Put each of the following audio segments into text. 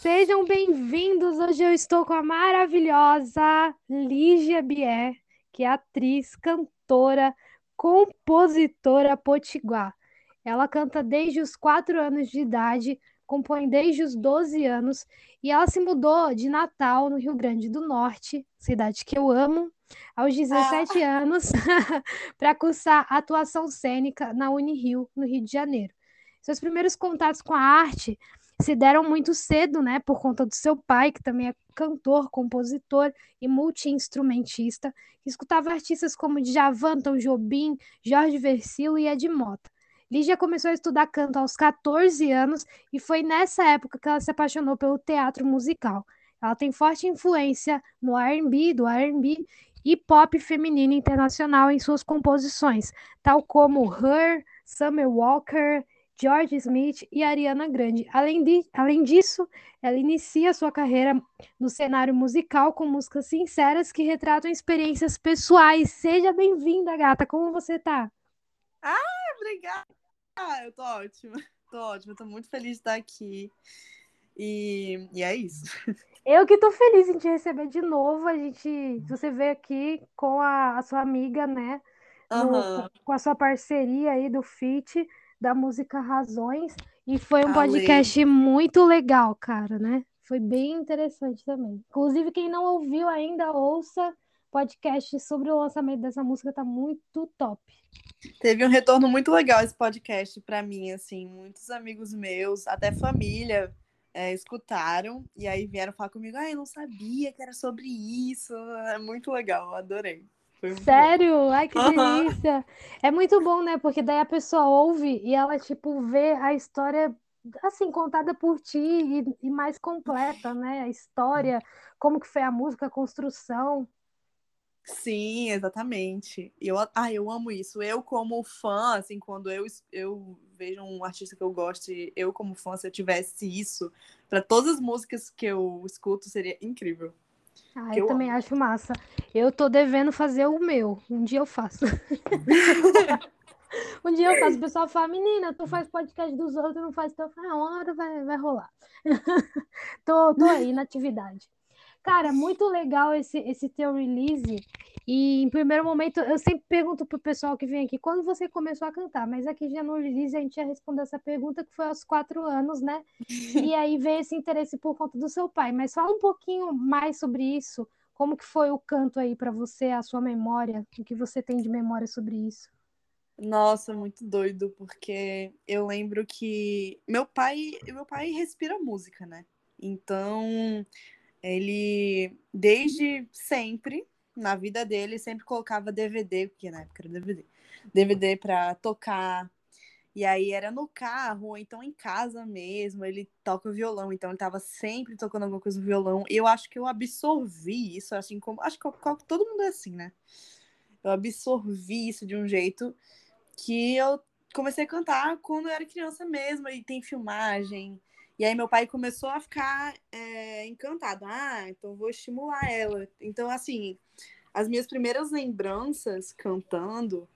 Sejam bem-vindos. Hoje eu estou com a maravilhosa Lígia Bier, que é atriz, cantora, compositora potiguar. Ela canta desde os 4 anos de idade, compõe desde os 12 anos e ela se mudou de Natal, no Rio Grande do Norte, cidade que eu amo, aos 17 ah. anos, para cursar atuação cênica na Unirio, no Rio de Janeiro. Seus primeiros contatos com a arte se deram muito cedo, né, por conta do seu pai, que também é cantor, compositor e multi-instrumentista, escutava artistas como Djavan, Tom Jobim, Jorge Versilo e Ed Mota. Lígia começou a estudar canto aos 14 anos e foi nessa época que ela se apaixonou pelo teatro musical. Ela tem forte influência no R&B, do R&B e pop feminino internacional em suas composições, tal como Her, Summer Walker, George Smith e Ariana Grande. Além, de, além disso, ela inicia sua carreira no cenário musical com músicas sinceras que retratam experiências pessoais. Seja bem-vinda, gata. Como você tá? Ah, obrigada. Ah, eu tô ótima. Tô ótima, tô muito feliz de estar aqui. E, e é isso. Eu que tô feliz em te receber de novo. A gente, você veio aqui com a, a sua amiga, né? No, uhum. com a sua parceria aí do FIT, da música Razões. E foi um podcast muito legal, cara, né? Foi bem interessante também. Inclusive, quem não ouviu ainda, ouça podcast sobre o lançamento dessa música, tá muito top. Teve um retorno muito legal esse podcast para mim, assim, muitos amigos meus, até família, é, escutaram e aí vieram falar comigo, ah, eu não sabia que era sobre isso, é muito legal, adorei. Sério? Bom. Ai, que delícia! É muito bom, né? Porque daí a pessoa ouve e ela, tipo, vê a história, assim, contada por ti e, e mais completa, né? A história, como que foi a música, a construção. Sim, exatamente. Eu, ah, eu amo isso. Eu, como fã, assim, quando eu, eu vejo um artista que eu gosto, eu, como fã, se eu tivesse isso, para todas as músicas que eu escuto, seria incrível. Ah, eu, eu também acho massa. Eu tô devendo fazer o meu. Um dia eu faço. um dia eu faço. O pessoal fala, menina, tu faz podcast dos outros, não faz. Então ah, uma hora vai, vai rolar. tô, tô aí na atividade. Cara, muito legal esse, esse teu release. E em primeiro momento, eu sempre pergunto pro pessoal que vem aqui, quando você começou a cantar? Mas aqui já no release a gente já respondeu essa pergunta, que foi aos quatro anos, né? E aí veio esse interesse por conta do seu pai. Mas fala um pouquinho mais sobre isso. Como que foi o canto aí para você, a sua memória? O que você tem de memória sobre isso? Nossa, muito doido, porque eu lembro que meu pai, meu pai respira música, né? Então, ele, desde sempre, na vida dele, sempre colocava DVD, porque na época era DVD, DVD para tocar. E aí era no carro, ou então em casa mesmo, ele toca violão, então ele tava sempre tocando alguma coisa no violão. E eu acho que eu absorvi isso, assim como. Acho que todo mundo é assim, né? Eu absorvi isso de um jeito que eu comecei a cantar quando eu era criança mesmo, e tem filmagem, e aí meu pai começou a ficar é, encantado. Ah, então vou estimular ela. Então, assim, as minhas primeiras lembranças cantando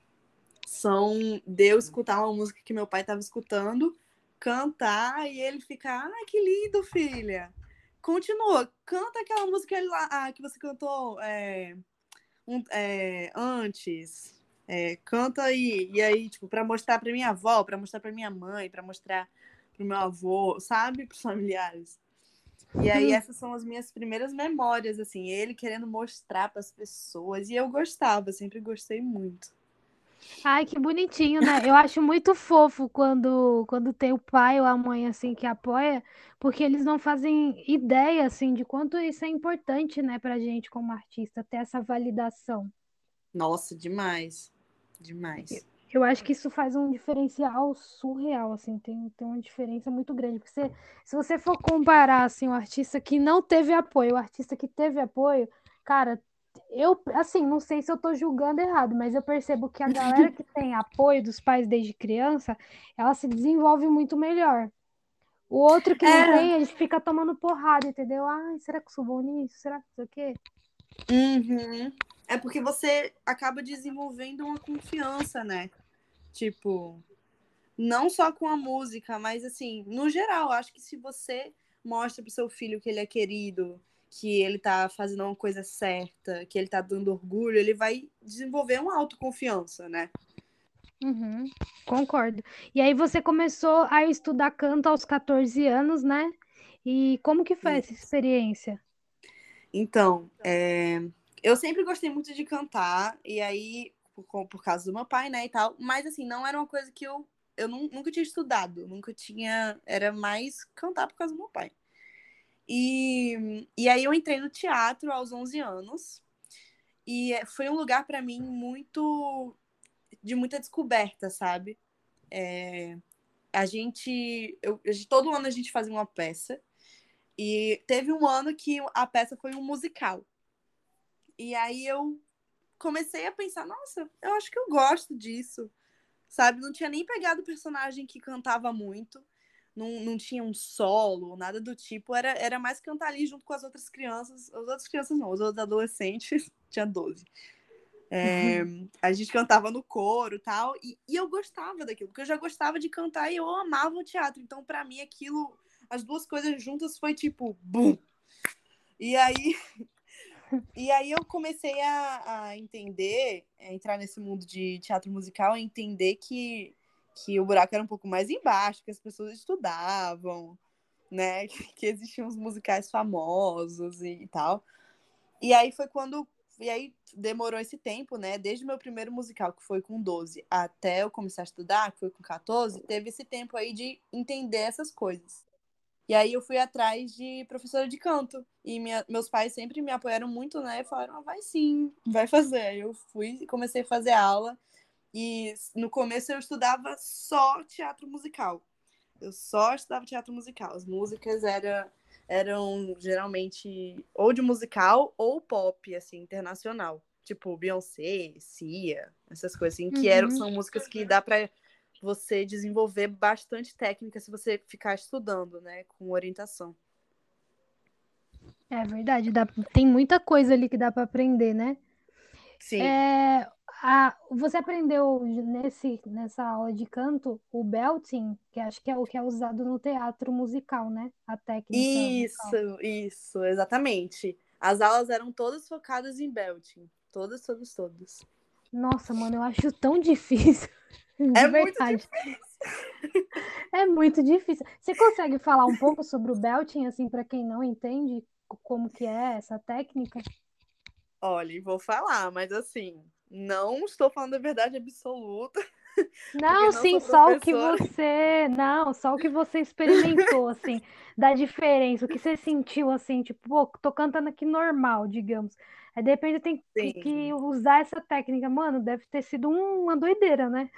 são de eu escutar uma música que meu pai estava escutando, cantar e ele ficar, ah, que lindo, filha. Continua, canta aquela música lá, ah, que você cantou é, um, é, antes. É, canta aí, e aí, tipo, para mostrar para minha avó, para mostrar para minha mãe, para mostrar pro meu avô, sabe? Pros familiares. E aí uhum. essas são as minhas primeiras memórias, assim, ele querendo mostrar para as pessoas. E eu gostava, sempre gostei muito. Ai, que bonitinho, né? Eu acho muito fofo quando, quando tem o pai ou a mãe, assim, que apoia, porque eles não fazem ideia, assim, de quanto isso é importante, né, pra gente como artista, ter essa validação. Nossa, demais. Demais. Eu acho que isso faz um diferencial surreal, assim, tem, tem uma diferença muito grande. Porque você, se você for comparar, assim, o artista que não teve apoio, o artista que teve apoio, cara, eu, assim, não sei se eu tô julgando errado, mas eu percebo que a galera que tem apoio dos pais desde criança, ela se desenvolve muito melhor. O outro que é. não tem, a gente fica tomando porrada, entendeu? Ai, será que eu sou bom nisso? Será que isso aqui? Uhum. É porque você acaba desenvolvendo uma confiança, né? Tipo, não só com a música, mas assim, no geral, acho que se você mostra pro seu filho que ele é querido, que ele tá fazendo uma coisa certa, que ele tá dando orgulho, ele vai desenvolver uma autoconfiança, né? Uhum, concordo. E aí você começou a estudar canto aos 14 anos, né? E como que foi essa experiência? Então, é, eu sempre gostei muito de cantar, e aí, por, por causa do meu pai, né, e tal, mas assim, não era uma coisa que eu, eu nunca tinha estudado, nunca tinha, era mais cantar por causa do meu pai. E, e aí eu entrei no teatro aos 11 anos, e foi um lugar para mim muito, de muita descoberta, sabe? É, a gente, eu, todo ano a gente fazia uma peça, e teve um ano que a peça foi um musical. E aí eu comecei a pensar, nossa, eu acho que eu gosto disso. Sabe? Não tinha nem pegado personagem que cantava muito. Não, não tinha um solo, nada do tipo. Era, era mais cantar ali junto com as outras crianças. As outras crianças não, os outros adolescentes. tinha 12. É, a gente cantava no coro tal, e, e eu gostava daquilo, porque eu já gostava de cantar e eu amava o teatro. Então, para mim, aquilo as duas coisas juntas foi tipo, bum! E aí, e aí eu comecei a, a entender, a entrar nesse mundo de teatro musical, entender que, que o buraco era um pouco mais embaixo, que as pessoas estudavam, né? Que existiam os musicais famosos e tal. E aí foi quando. E aí demorou esse tempo, né? Desde o meu primeiro musical, que foi com 12, até eu começar a estudar, que foi com 14, teve esse tempo aí de entender essas coisas. E aí eu fui atrás de professora de canto. E minha, meus pais sempre me apoiaram muito, né? E falaram, ah, vai sim, vai fazer. Aí eu fui e comecei a fazer aula. E no começo eu estudava só teatro musical. Eu só estudava teatro musical. As músicas era, eram geralmente ou de musical ou pop, assim, internacional. Tipo Beyoncé, Cia, essas coisas assim, que eram, uhum. são músicas que dá pra você desenvolver bastante técnica se você ficar estudando, né, com orientação. É verdade, dá, tem muita coisa ali que dá para aprender, né? Sim. É, a, você aprendeu nesse, nessa aula de canto o belting, que acho que é o que é usado no teatro musical, né? A técnica. Isso, musical. isso, exatamente. As aulas eram todas focadas em belting. Todas, todas, todas. Nossa, mano, eu acho tão difícil. é muito difícil. É muito difícil. Você consegue falar um pouco sobre o belting, assim, para quem não entende como que é essa técnica? Olha, vou falar, mas assim, não estou falando a verdade absoluta. Não, não sim, só o que você. Não, só o que você experimentou, assim, da diferença, o que você sentiu, assim, tipo, pô, tô cantando aqui normal, digamos. Aí de repente tem que, que usar essa técnica. Mano, deve ter sido uma doideira, né?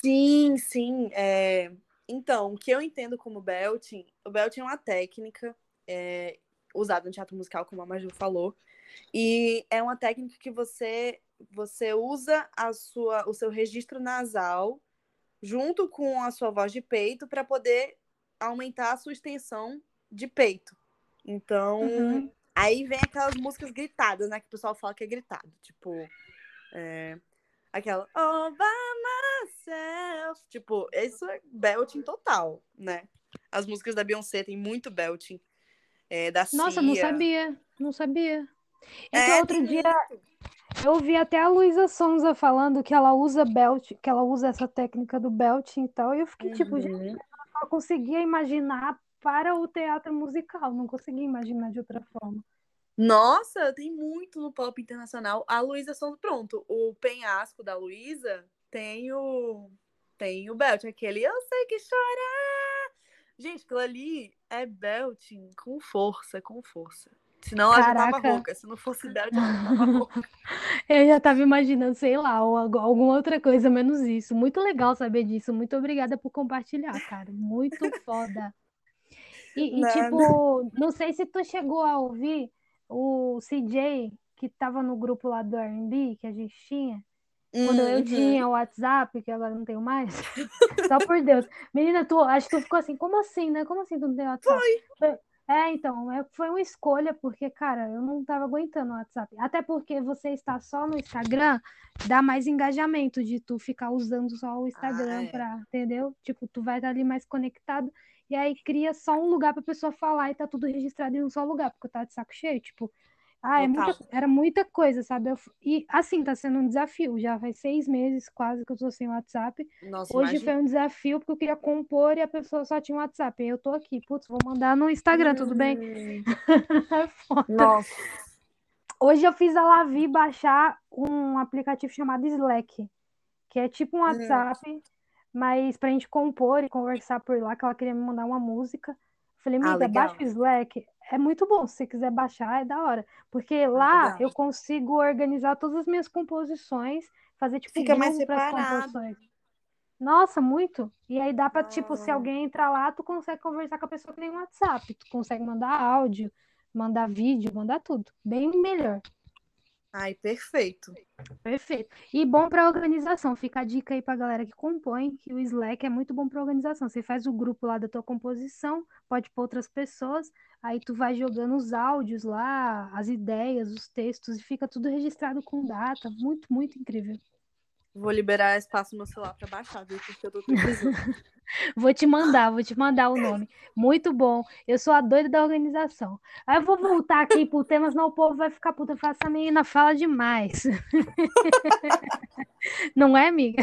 Sim, sim. É... Então, o que eu entendo como belting, o belting é uma técnica é, usada no teatro musical, como a Maju falou, e é uma técnica que você você usa a sua, o seu registro nasal junto com a sua voz de peito para poder aumentar a sua extensão de peito. Então, uhum. Aí vem aquelas músicas gritadas, né? Que o pessoal fala que é gritado. Tipo, é, aquela All by myself. Tipo, isso é belting total, né? As músicas da Beyoncé tem muito belting. É, da Nossa, Cia. não sabia. Não sabia. É, então, outro dia eu ouvi até a Luísa Sonza falando que ela usa belt, que ela usa essa técnica do belting e tal. E eu fiquei tipo, uhum. tipo, gente, eu não conseguia imaginar para o teatro musical, não conseguia imaginar de outra forma. Nossa, tem muito no pop internacional. A Luísa Sonza, pronto, o penhasco da Luísa tem o tem o belt, aquele eu sei que chorar. Gente, aquilo ali é belting com força, com força. Senão ela Caraca. já tava rouca. Se não fosse ela já tava rouca. Eu já tava imaginando, sei lá, alguma outra coisa, menos isso. Muito legal saber disso. Muito obrigada por compartilhar, cara. Muito foda. E, e, tipo, não sei se tu chegou a ouvir o CJ, que tava no grupo lá do R&B, que a gente tinha, quando eu uhum. tinha o WhatsApp, que agora não tenho mais. Só por Deus. Menina, tu, acho que tu ficou assim, como assim, né? Como assim tu não tem WhatsApp? Foi. É, então, é, foi uma escolha, porque, cara, eu não tava aguentando o WhatsApp. Até porque você está só no Instagram, dá mais engajamento de tu ficar usando só o Instagram ah, é. pra, entendeu? Tipo, tu vai estar ali mais conectado e aí cria só um lugar pra pessoa falar e tá tudo registrado em um só lugar, porque tá de saco cheio, tipo, ah, é muita, era muita coisa, sabe? Eu, e assim, tá sendo um desafio. Já faz seis meses quase que eu tô sem WhatsApp. Nossa, Hoje imagina. foi um desafio porque eu queria compor e a pessoa só tinha um WhatsApp. Eu tô aqui, putz, vou mandar no Instagram, tudo bem? Hum, É foda. Nossa. Hoje eu fiz a Lavi baixar um aplicativo chamado Slack, que é tipo um Hum. WhatsApp, mas pra gente compor e conversar por lá, que ela queria me mandar uma música. Falei, Ah, amiga, legal. baixa o Slack. É muito bom, se você quiser baixar, é da hora. Porque lá legal. eu consigo organizar todas as minhas composições, fazer tipo Fica mais separado. composições. Nossa, muito. E aí dá pra, tipo, se Ah. alguém entrar lá, tu consegue conversar com a pessoa que um WhatsApp. Tu consegue mandar áudio, mandar vídeo, mandar tudo. Bem melhor. Ai, perfeito. Perfeito. E bom para organização. Fica a dica aí para galera que compõe, que o Slack é muito bom para organização. Você faz o grupo lá da tua composição, pode pôr outras pessoas, aí tu vai jogando os áudios lá, as ideias, os textos, e fica tudo registrado com data. Muito, muito incrível. Vou liberar espaço no meu celular pra baixar, viu? Porque eu tô precisando. Vou te mandar, vou te mandar o nome. Muito bom. Eu sou a doida da organização. Aí eu vou voltar aqui pro tema, senão o povo vai ficar puta. Fala, essa menina fala demais. Não é, amiga?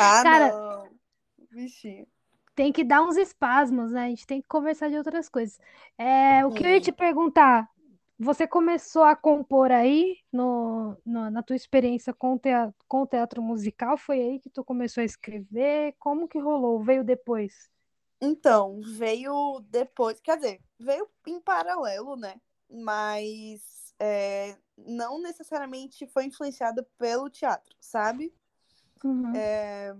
Ah, Cara- não. Bichinho. tem que dar uns espasmos, né? A gente tem que conversar de outras coisas. É, o que eu ia te perguntar, você começou a compor aí no, no- na tua experiência com o teatro, com o teatro musical? Foi aí que tu começou a escrever? Como que rolou? Veio depois? Então, veio depois, quer dizer, veio em paralelo, né? Mas é, não necessariamente foi influenciada pelo teatro, sabe? Uhum. É,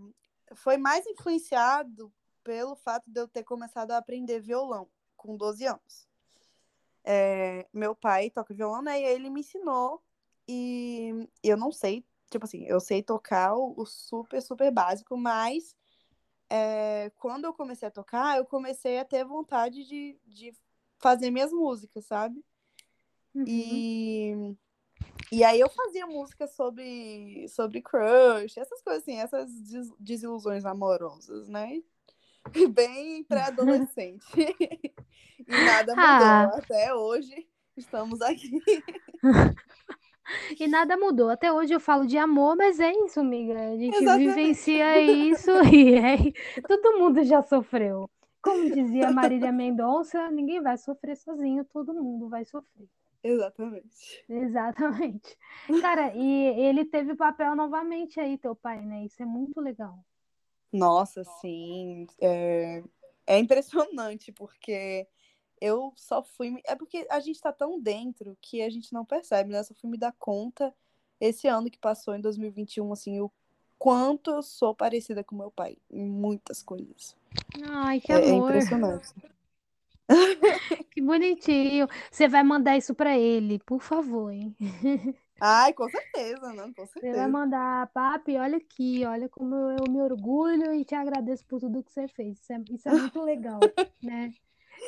foi mais influenciado pelo fato de eu ter começado a aprender violão com 12 anos. É, meu pai toca violão, né? E aí ele me ensinou. E eu não sei, tipo assim, eu sei tocar o, o super, super básico, mas é, quando eu comecei a tocar, eu comecei a ter vontade de, de fazer minhas músicas, sabe? Uhum. E, e aí eu fazia música sobre, sobre crush, essas coisas assim, essas des- desilusões amorosas, né? Bem pré-adolescente. e nada mudou. Ah. Até hoje estamos aqui. E nada mudou. Até hoje eu falo de amor, mas é isso, amiga. A gente Exatamente. vivencia isso e é... todo mundo já sofreu. Como dizia Marília Mendonça, ninguém vai sofrer sozinho, todo mundo vai sofrer. Exatamente. Exatamente. Cara, e ele teve papel novamente aí, teu pai, né? Isso é muito legal. Nossa, sim. É, é impressionante, porque eu só fui. É porque a gente tá tão dentro que a gente não percebe, né? Eu só fui me dar conta esse ano que passou, em 2021, assim, o quanto eu sou parecida com meu pai em muitas coisas. Ai, que É, é amor. impressionante. Que bonitinho. Você vai mandar isso pra ele, por favor, hein? Ai, com certeza, não, com Você vai certeza. mandar, papi, olha aqui, olha como eu me orgulho e te agradeço por tudo que você fez. Isso é, isso é muito legal, né?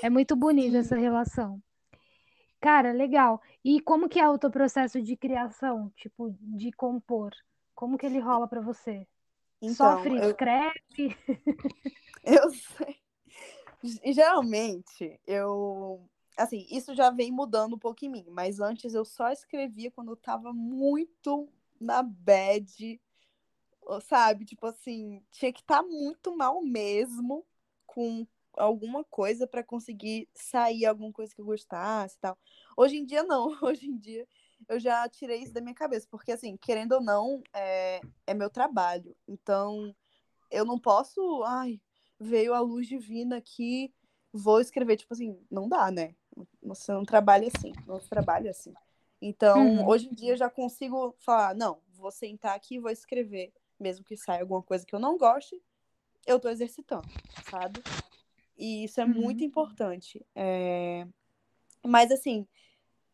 É muito bonita essa relação. Cara, legal. E como que é o teu processo de criação, tipo, de compor? Como que ele rola pra você? Então, Sofre, eu, escreve? eu sei. Geralmente, eu. Assim, isso já vem mudando um pouco em mim, mas antes eu só escrevia quando eu tava muito na bad, sabe? Tipo assim, tinha que estar muito mal mesmo com alguma coisa pra conseguir sair alguma coisa que eu gostasse e tal. Hoje em dia, não. Hoje em dia, eu já tirei isso da minha cabeça, porque, assim, querendo ou não, é, é meu trabalho. Então, eu não posso. Ai, veio a luz divina aqui, vou escrever. Tipo assim, não dá, né? Você não trabalha assim, não trabalha assim. Então, Uhum. hoje em dia eu já consigo falar, não, vou sentar aqui e vou escrever. Mesmo que saia alguma coisa que eu não goste, eu tô exercitando, sabe? E isso é Uhum. muito importante. É, Mas assim,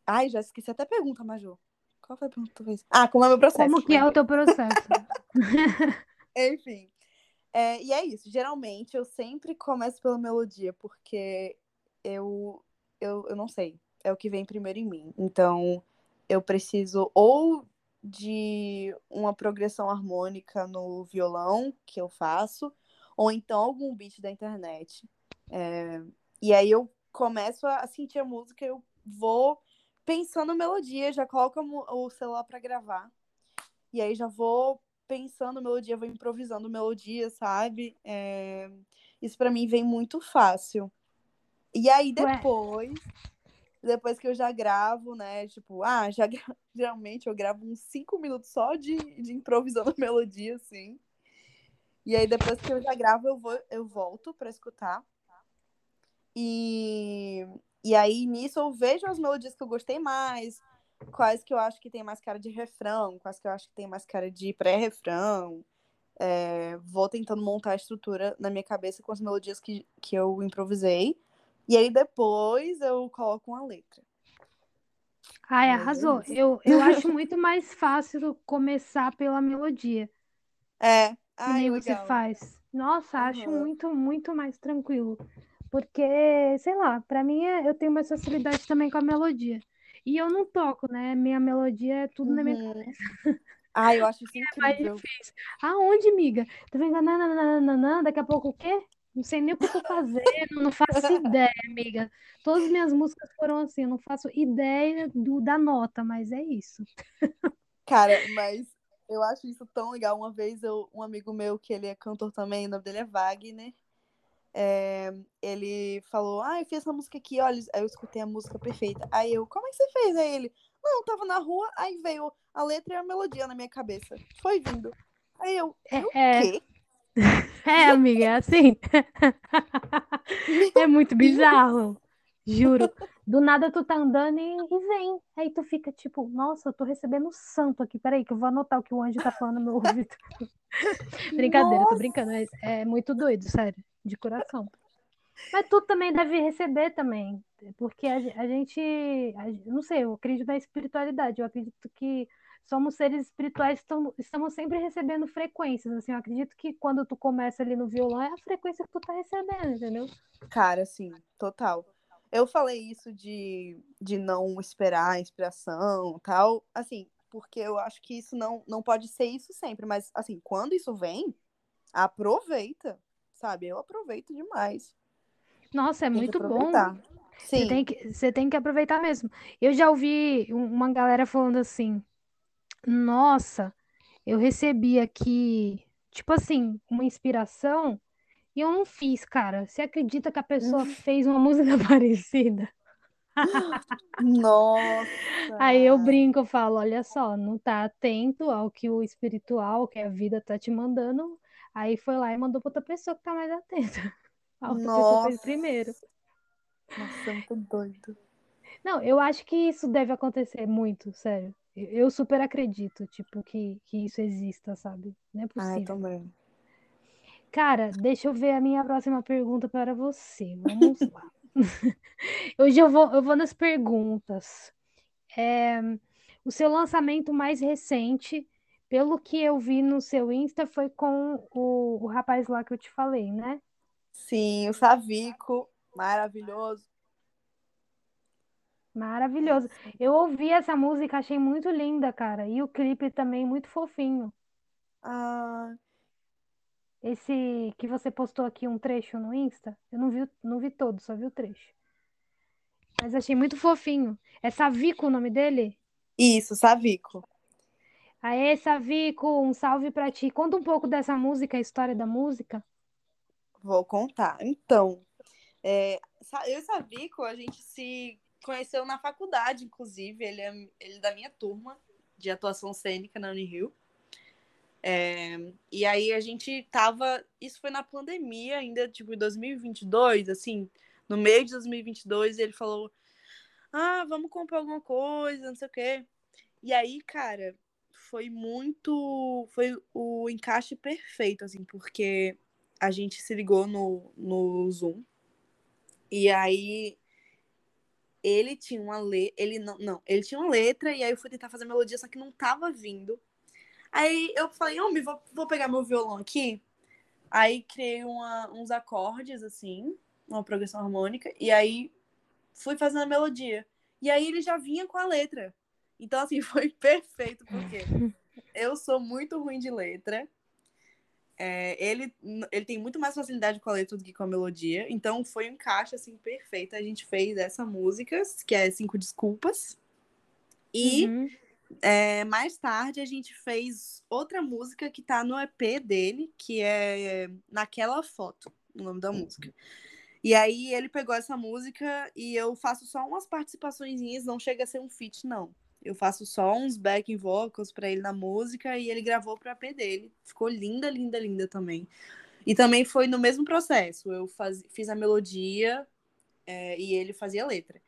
ai, já esqueci até a pergunta, Maju. Qual foi a pergunta que tu fez? Ah, como é o meu processo? Como que é o teu processo? Enfim. É, e é isso. Geralmente eu sempre começo pela melodia, porque eu, eu, eu não sei. É o que vem primeiro em mim. Então, eu preciso ou de uma progressão harmônica no violão que eu faço, ou então algum beat da internet. É, e aí eu começo a sentir a música, eu vou pensando melodia, já coloco o celular para gravar. E aí já vou pensando melodia, vou improvisando melodia, sabe? É... Isso para mim vem muito fácil. E aí depois, Ué. depois que eu já gravo, né? Tipo, ah, já geralmente eu gravo uns cinco minutos só de, de improvisando melodia, assim. E aí depois que eu já gravo, eu vou, eu volto para escutar. E, e aí nisso eu vejo as melodias que eu gostei mais, quais que eu acho que tem mais cara de refrão, quais que eu acho que tem mais cara de pré-refrão. É, vou tentando montar a estrutura na minha cabeça com as melodias que, que eu improvisei. E aí depois eu coloco uma letra. Ai, arrasou. Eu, eu acho muito mais fácil começar pela melodia. É. Ai, que nem você faz. Nossa, uhum. acho muito, muito mais tranquilo. Porque, sei lá, para mim é, eu tenho mais facilidade também com a melodia. E eu não toco, né? Minha melodia é tudo uhum. na minha uhum. cabeça. Ah, eu acho isso incrível. É mais difícil. Aonde, miga? Tá vendo? Nananana, daqui a pouco o quê? Não sei nem o que eu tô fazendo, não faço ideia, amiga. Todas as minhas músicas foram assim, eu não faço ideia do, da nota, mas é isso. Cara, mas eu acho isso tão legal. Uma vez eu, um amigo meu, que ele é cantor também, o nome dele é Wagner, é, ele falou, ah, eu fiz essa música aqui, olha, aí eu escutei a música perfeita. Aí eu, como é que você fez? Aí ele, não, eu tava na rua, aí veio a letra e a melodia na minha cabeça. Foi vindo. Aí eu, é, o é... quê? É, amiga, é assim. é muito bizarro. Juro. Do nada tu tá andando e, e, vem. Aí tu fica tipo, nossa, eu tô recebendo santo aqui. Peraí, que eu vou anotar o que o anjo tá falando no meu ouvido. Brincadeira, nossa. tô brincando. É, é muito doido, sério de coração. Mas tu também deve receber também, porque a, a gente, a, não sei, eu acredito na espiritualidade, eu acredito que somos seres espirituais, estamos, estamos sempre recebendo frequências, assim, eu acredito que quando tu começa ali no violão é a frequência que tu tá recebendo, entendeu? Cara, sim, total. Eu falei isso de, de não esperar a inspiração tal, assim, porque eu acho que isso não, não pode ser isso sempre, mas, assim, quando isso vem, aproveita, sabe? Eu aproveito demais. Nossa, é tem muito bom. Sim. Você tem, que, você tem que aproveitar mesmo. Eu já ouvi uma galera falando assim: Nossa, eu recebi aqui, tipo assim, uma inspiração e eu não fiz, cara. Você acredita que a pessoa uhum. fez uma música parecida? Nossa! Aí eu brinco, eu falo, olha só, não tá atento ao que o espiritual, que a vida tá te mandando, Aí foi lá e mandou pra outra pessoa que tá mais atenta. A outra Nossa. pessoa fez primeiro. Nossa, muito doido. Não, eu acho que isso deve acontecer muito, sério. Eu super acredito, tipo, que, que isso exista, sabe? Não é possível. Ah, também. Cara, deixa eu ver a minha próxima pergunta para você. Vamos lá. Hoje eu vou, eu vou nas perguntas. É, o seu lançamento mais recente pelo que eu vi no seu Insta, foi com o, o rapaz lá que eu te falei, né? Sim, o Savico, maravilhoso. Maravilhoso. Eu ouvi essa música, achei muito linda, cara. E o clipe também muito fofinho. Ah. Esse que você postou aqui um trecho no Insta, eu não vi, não vi todo, só vi o trecho. Mas achei muito fofinho. É Savico o nome dele? Isso, Savico. Aê, Savico, um salve para ti. Conta um pouco dessa música, a história da música. Vou contar. Então, é, eu e Savico, a gente se conheceu na faculdade, inclusive. Ele é, ele é da minha turma de atuação cênica na Unirio. É, e aí a gente tava. Isso foi na pandemia, ainda, tipo, em 2022, assim, no meio de 2022, ele falou: Ah, vamos comprar alguma coisa, não sei o quê. E aí, cara, foi muito. Foi o encaixe perfeito, assim, porque a gente se ligou no, no Zoom. E aí ele tinha uma letra. Ele não, não, ele tinha uma letra, e aí eu fui tentar fazer melodia, só que não tava vindo. Aí eu falei, homem, vou, vou pegar meu violão aqui. Aí criei uma, uns acordes, assim, uma progressão harmônica, e aí fui fazendo a melodia. E aí ele já vinha com a letra. Então, assim, foi perfeito, porque eu sou muito ruim de letra. É, ele, ele tem muito mais facilidade com a letra do que com a melodia, então foi um encaixe assim perfeito. A gente fez essa música, que é Cinco Desculpas. E uhum. é, mais tarde a gente fez outra música que tá no EP dele, que é Naquela Foto, o nome da música. E aí ele pegou essa música e eu faço só umas participações, não chega a ser um feat, não. Eu faço só uns backing vocals para ele na música e ele gravou para EP dele. Ficou linda, linda, linda também. E também foi no mesmo processo. Eu faz, fiz a melodia é, e ele fazia a letra.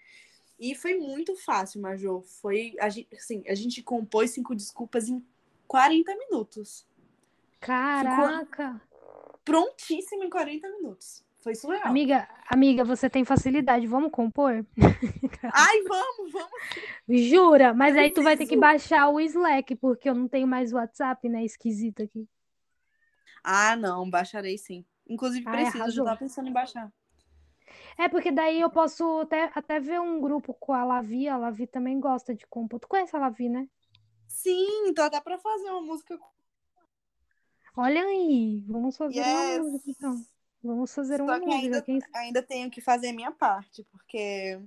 E foi muito fácil, Major. Foi, a gente, assim, a gente compôs cinco desculpas em 40 minutos. Caraca! Ficou prontíssimo em 40 minutos. Foi surreal. Amiga, amiga, você tem facilidade. Vamos compor? Ai, vamos, vamos. Jura? Mas aí tu vai ter que baixar o Slack, porque eu não tenho mais WhatsApp, né? Esquisito aqui. Ah, não, baixarei sim. Inclusive, Ai, preciso, arrasou. já tava pensando em baixar. É, porque daí eu posso até, até ver um grupo com a Lavi. A Lavi também gosta de compor. Tu conhece a Lavi, né? Sim, então dá pra fazer uma música. Olha aí, vamos fazer yes. uma música então. Vamos fazer Só que ainda, quem... ainda tenho que fazer a minha parte, porque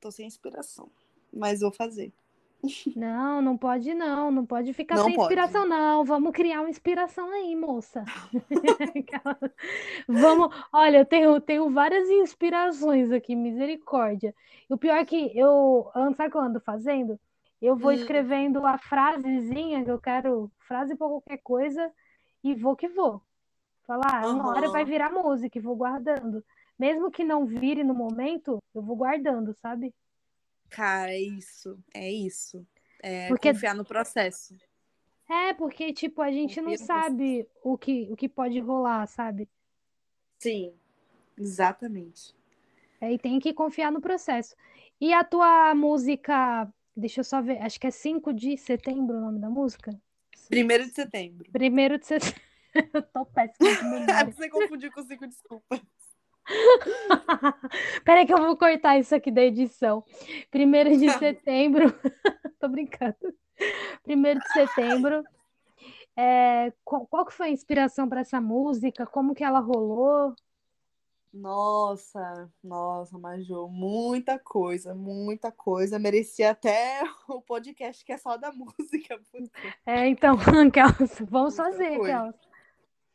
tô sem inspiração. Mas vou fazer. Não, não pode não, não pode ficar não sem pode. inspiração não. Vamos criar uma inspiração aí, moça. Vamos, olha, eu tenho, tenho várias inspirações aqui, misericórdia. E o pior é que eu, sabe o que eu ando fazendo? Eu vou hum. escrevendo a frasezinha que eu quero, frase por qualquer coisa, e vou que vou. Falar, uhum. uma hora vai virar música e vou guardando. Mesmo que não vire no momento, eu vou guardando, sabe? Cara, é isso. É isso. É porque... confiar no processo. É, porque, tipo, a gente não sabe o que, o que pode rolar, sabe? Sim, exatamente. Aí tem que confiar no processo. E a tua música, deixa eu só ver, acho que é 5 de setembro o nome da música? Primeiro de setembro. Primeiro de setembro. Eu tô péssima de memória. Você confundiu com cinco desculpas. Peraí que eu vou cortar isso aqui da edição. Primeiro de setembro. tô brincando. Primeiro de setembro. É, qual, qual que foi a inspiração para essa música? Como que ela rolou? Nossa, nossa, Majô, muita coisa, muita coisa. Merecia até o podcast que é só da música. Porque... É, então, Kels, vamos muita fazer,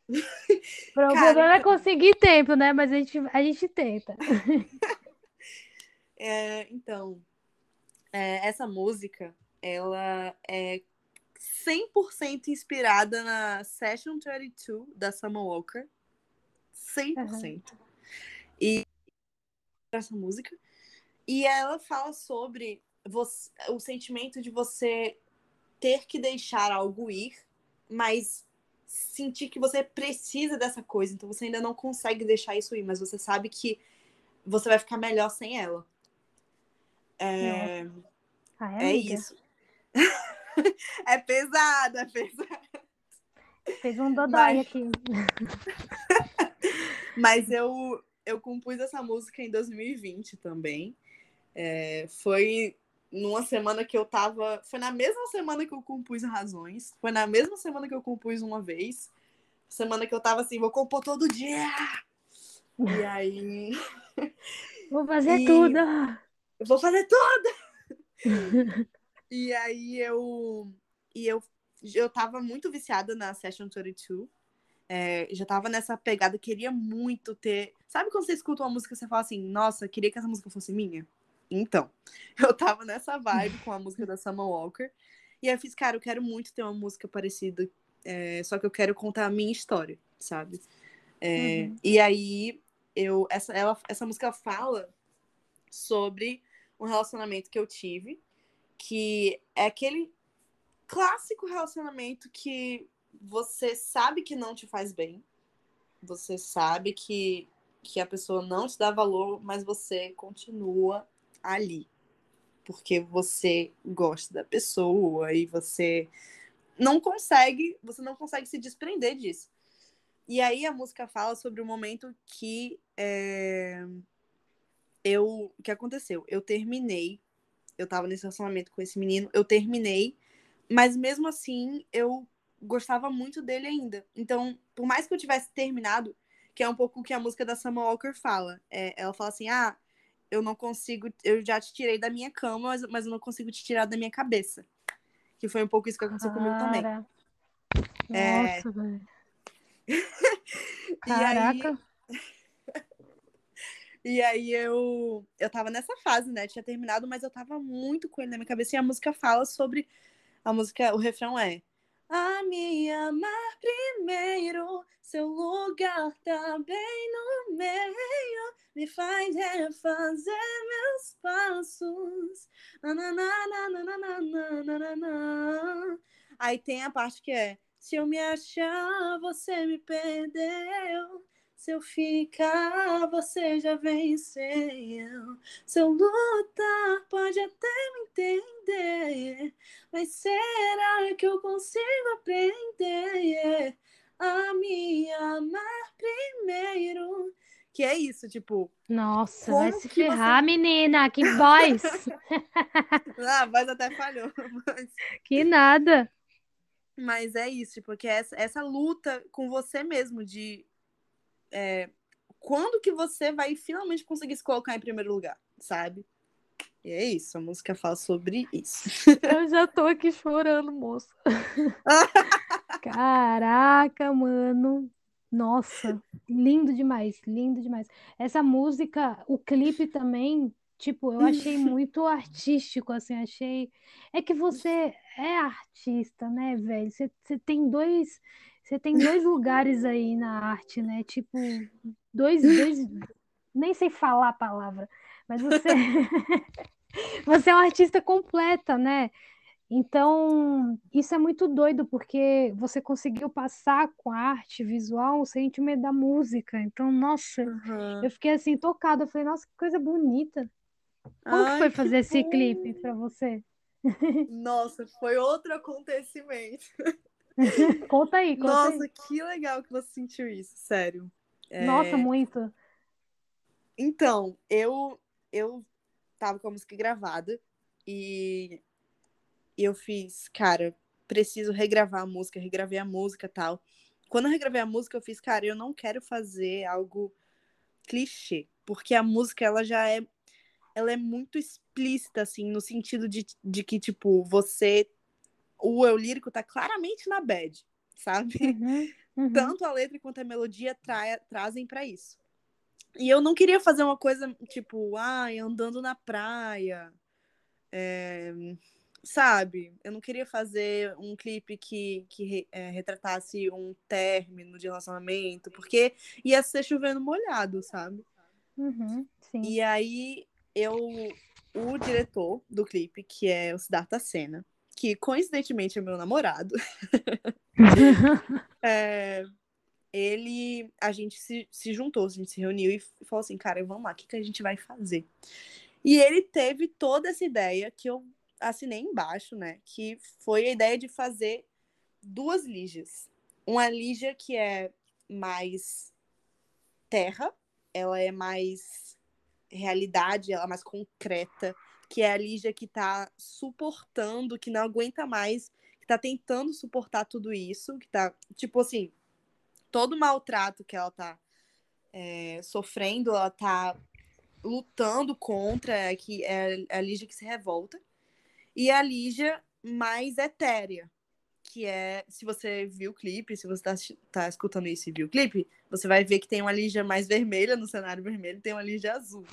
O problema é conseguir tempo, né? Mas a gente, a gente tenta. É, então, é, essa música, ela é 100% inspirada na Session 32 da Summer Walker. 100%. Uhum. E essa música. E ela fala sobre você, o sentimento de você ter que deixar algo ir, mas sentir que você precisa dessa coisa, então você ainda não consegue deixar isso ir, mas você sabe que você vai ficar melhor sem ela. É, ah, é, é isso. é pesado, é pesado. Fez um dodói mas... aqui. mas eu, eu compus essa música em 2020 também. É, foi numa semana que eu tava. Foi na mesma semana que eu compus Razões. Foi na mesma semana que eu compus uma vez. Semana que eu tava assim, vou compor todo dia. E aí. Vou fazer e... tudo. vou fazer tudo! e aí eu. E eu, eu tava muito viciada na Session 32. É, já tava nessa pegada, queria muito ter. Sabe quando você escuta uma música e você fala assim, nossa, queria que essa música fosse minha? Então, eu tava nessa vibe com a música da Summer Walker. E aí eu fiz, cara, eu quero muito ter uma música parecida, é, só que eu quero contar a minha história, sabe? É, uhum. E aí, eu, essa, ela, essa música fala sobre um relacionamento que eu tive, que é aquele clássico relacionamento que você sabe que não te faz bem, você sabe que, que a pessoa não te dá valor, mas você continua ali. Porque você gosta da pessoa e você não consegue, você não consegue se desprender disso. E aí a música fala sobre o momento que é, eu, que aconteceu? Eu terminei, eu tava nesse relacionamento com esse menino, eu terminei, mas mesmo assim eu gostava muito dele ainda. Então, por mais que eu tivesse terminado, que é um pouco o que a música da Summer Walker fala. É, ela fala assim: ah, eu não consigo, eu já te tirei da minha cama, mas, mas eu não consigo te tirar da minha cabeça. Que foi um pouco isso que aconteceu Cara. comigo também. É. Nossa, velho. E aí, Caraca. e aí eu, eu tava nessa fase, né? Tinha terminado, mas eu tava muito com ele na minha cabeça. E a música fala sobre. A música, o refrão é. A me amar primeiro, seu lugar tá bem no meio, me faz refazer meus passos. Aí tem a parte que é: se eu me achar, você me perdeu. Se eu ficar, você já venceu. Se eu lutar, pode até me entender. Mas será que eu consigo aprender a me amar primeiro? Que é isso, tipo, Nossa, vai se que você- ferrar, menina. Que voz. ah, a voz até falhou, mas, Que nada. mas é isso, tipo, que é essa, essa luta com você mesmo de é, quando que você vai finalmente conseguir se colocar em primeiro lugar, sabe? E é isso, a música fala sobre isso. Eu já tô aqui chorando, moça. Caraca, mano. Nossa, lindo demais, lindo demais. Essa música, o clipe também, tipo, eu achei muito artístico, assim, achei. É que você é artista, né, velho? Você, você tem dois, você tem dois lugares aí na arte, né? Tipo, dois, dois, nem sei falar a palavra, mas você, você é uma artista completa, né? Então, isso é muito doido, porque você conseguiu passar com a arte visual o sentimento da música. Então, nossa, Uhum. eu fiquei assim tocada. Eu falei, nossa, que coisa bonita. Como que Ai, foi que fazer esse bom. clipe para você? Nossa, foi outro acontecimento. Conta aí, conta Nossa, aí. que legal que você sentiu isso, sério. Nossa, É, muito. Então, eu eu tava com a música gravada e eu fiz, cara, preciso regravar a música, regravei a música e tal. Quando eu regravei a música, eu fiz, cara, eu não quero fazer algo clichê, porque a música ela já é ela é muito explícita assim, no sentido de, de que tipo, você o eu lírico tá claramente na bad, sabe? Uhum, uhum. tanto a letra quanto a melodia tra trazem pra isso. E eu não queria fazer uma coisa tipo, ai, andando na praia, é, sabe? Eu não queria fazer um clipe que, que é, retratasse um término de relacionamento, porque ia ser chovendo molhado, sabe? Uhum. E aí eu, o diretor do clipe, que é o Siddhartha Senna, que coincidentemente é meu namorado, é, ele, a gente se, se juntou, a gente se reuniu e falou assim, cara, vamos lá, o que, que a gente vai fazer? E ele teve toda essa ideia que eu assinei embaixo, né? Que foi a ideia de fazer duas Lígias. Uma Lígia que é mais terra, ela é mais realidade, ela é mais concreta, que é a Lígia que tá suportando, que não aguenta mais, que tá tentando suportar tudo isso, que tá, tipo assim, todo o maltrato que ela tá é, sofrendo, ela tá lutando contra, é que é a Lígia que se revolta. E a Lígia mais etérea, que é, se você viu o clipe, se você tá, tá escutando isso e viu o clipe, você vai ver que tem uma Lígia mais vermelha no cenário vermelho, tem uma Lígia azul.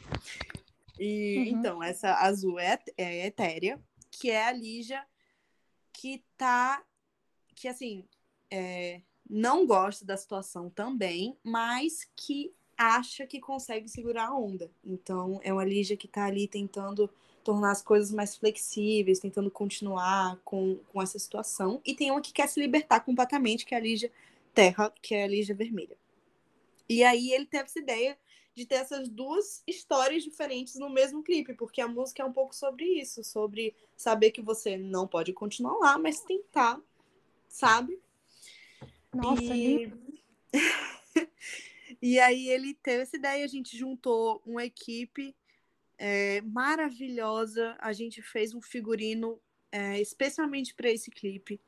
E Uhum. então, essa azul é, é etérea, que é a Lígia que tá, que assim, é, não gosta da situação também, mas que acha que consegue segurar a onda. Então, é uma Lígia que tá ali tentando tornar as coisas mais flexíveis, tentando continuar com, com essa situação. E tem uma que quer se libertar completamente, que é a Lígia Terra, que é a Lígia Vermelha. E aí ele teve essa ideia de ter essas duas histórias diferentes no mesmo clipe, porque a música é um pouco sobre isso, sobre saber que você não pode continuar lá, mas tentar, sabe? Nossa, e... e aí ele teve essa ideia, a gente juntou uma equipe é, maravilhosa, a gente fez um figurino é, especialmente para esse clipe.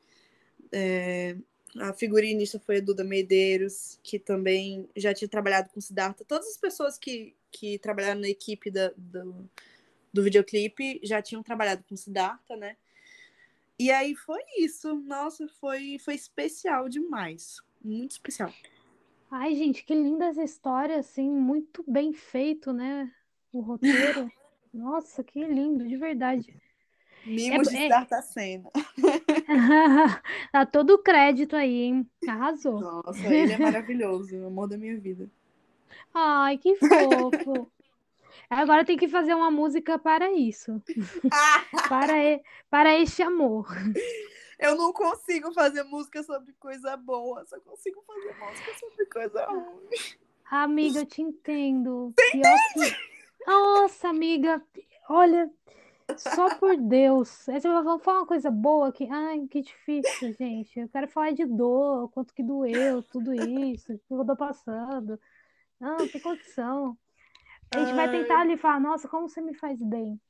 É, A figurinista foi a Duda Medeiros, que também já tinha trabalhado com Siddhartha. Todas as pessoas que, que trabalharam na equipe da, do, do videoclipe já tinham trabalhado com Siddhartha, né? E aí foi isso. Nossa, foi, foi especial demais. Muito especial. Ai, gente, que linda essa história, assim, muito bem feito, né? O roteiro. Nossa, que lindo, de verdade. Mimos É- de é- Siddhartha Senna. Dá todo o crédito aí, hein? Arrasou. Nossa, ele é maravilhoso, o amor da minha vida. Ai, que fofo. Agora tem que fazer uma música para isso, para, e- para este amor. Eu não consigo fazer música sobre coisa boa, só consigo fazer música sobre coisa ruim. Amiga, eu te entendo. Pior que... Nossa, amiga, olha, só por Deus. Aí você vai falar uma coisa boa que, ai, que difícil, gente. Eu quero falar de dor, quanto que doeu, tudo isso, o que eu tô passando. Não, tem condição. A gente vai tentar ali falar, nossa, como você me faz bem.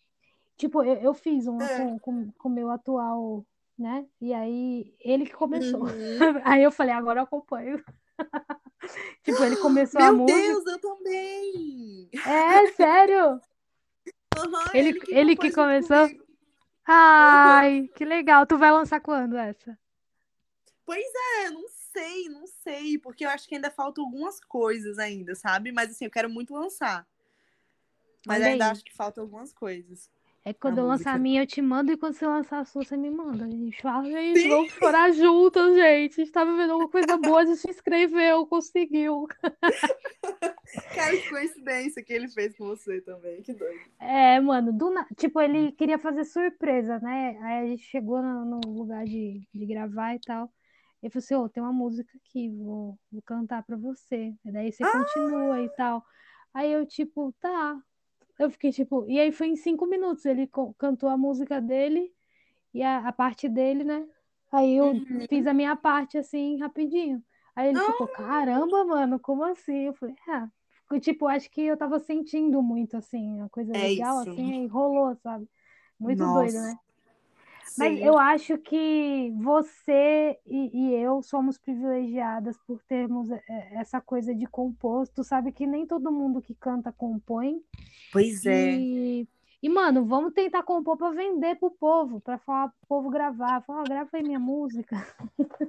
Tipo, eu, eu fiz uma É. com, com, com o meu atual, né? E aí, ele que começou. Uhum. Aí eu falei, agora eu acompanho. Tipo, ele começou a Meu música. Deus, eu também! É, sério? Ele- ele que começou? comigo. Ai, que legal. Tu vai lançar quando essa? Pois é, não sei, não sei, porque eu acho que ainda faltam algumas coisas ainda, sabe? Mas assim, eu quero muito lançar. Mas Olha ainda aí. acho que faltam algumas coisas. É que quando A eu lançar a minha, eu te mando, e quando você lançar a sua, você me manda. A gente fala, gente, vamos chorar juntas, gente. A gente tá vivendo alguma coisa boa, a gente se inscreveu, conseguiu. Cara, que coincidência que ele fez com você também, que doido. É, mano, do na... tipo, ele queria fazer surpresa, né? Aí a gente chegou no, lugar de, de gravar e tal. Ele falou assim, ô, tem uma música aqui, vou, vou cantar pra você. E daí você continua e tal. Aí eu, tipo, tá. Eu fiquei, tipo... E aí foi em cinco minutos, ele cantou a música dele e a, a parte dele, né? Aí eu Uhum. fiz a minha parte, assim, rapidinho. Aí ele ficou, caramba, mano, como assim? Eu falei, ah... Tipo, acho que eu tava sentindo muito, assim, uma coisa É legal, isso. assim, aí rolou, sabe? Muito doido, Nossa. né? Mas eu acho que você e, e eu somos privilegiadas por termos é, essa coisa de compor. Tu sabe que nem todo mundo que canta compõe. Pois é. E, e mano, vamos tentar compor para vender pro povo, para falar pro povo gravar. Falar, grava aí minha música.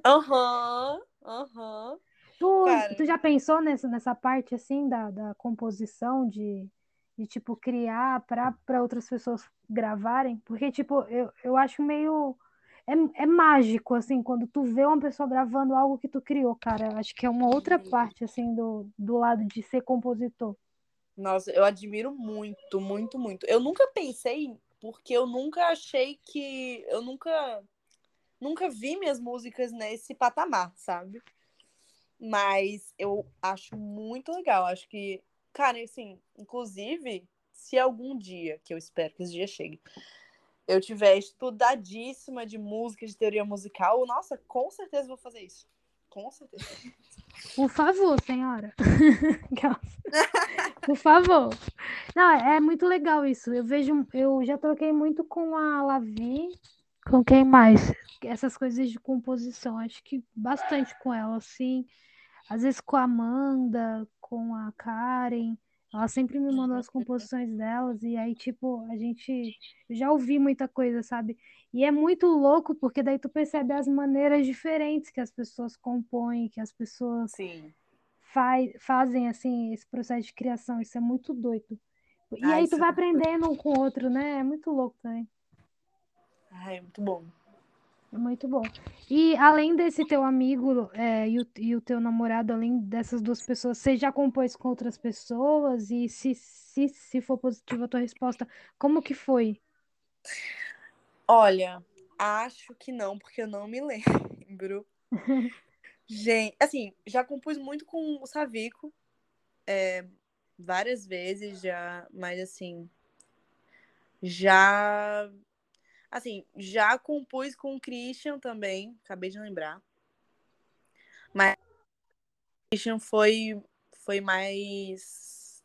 Aham, aham. Tu, Cara. tu já pensou nessa, nessa parte assim da, da composição, de, de tipo criar para outras pessoas gravarem? Porque, tipo, eu, eu acho meio. É, é mágico, assim, quando tu vê uma pessoa gravando algo que tu criou, cara. Eu acho que é uma outra parte, assim, do, do lado de ser compositor. Nossa, eu admiro muito, muito, muito. Eu nunca pensei, porque eu nunca achei que. Eu nunca. Nunca vi minhas músicas nesse patamar, sabe? Mas eu acho muito legal. Acho que, cara, assim, inclusive, se algum dia, que eu espero que esse dia chegue, eu tiver estudadíssima de música, de teoria musical, nossa, com certeza vou fazer isso. Com certeza. Por favor, senhora. Por favor. Não, é muito legal isso. Eu vejo, eu já troquei muito com a Lavi. Com quem mais? Essas coisas de composição. Acho que bastante com ela, assim. Às vezes com a Amanda, com a Karen. Ela sempre me mandou as composições delas. E aí, tipo, a gente. Já ouvi muita coisa, sabe? E é muito louco, porque daí tu percebe as maneiras diferentes que as pessoas compõem, que as pessoas Sim. faz, fazem assim esse processo de criação. Isso é muito doido. E Ah, aí tu é vai aprendendo um com o outro, né? É muito louco também. Ai, muito bom. É muito bom. E além desse teu amigo é, e, o, e o teu namorado, além dessas duas pessoas, você já compôs com outras pessoas? E se, se, se for positiva a tua resposta, como que foi? Olha, acho que não, porque eu não me lembro. Gente, assim, já compus muito com o Savico, é, várias vezes já, mas assim, já, assim, já compus com o Christian também, acabei de lembrar. Mas o Christian foi, foi mais,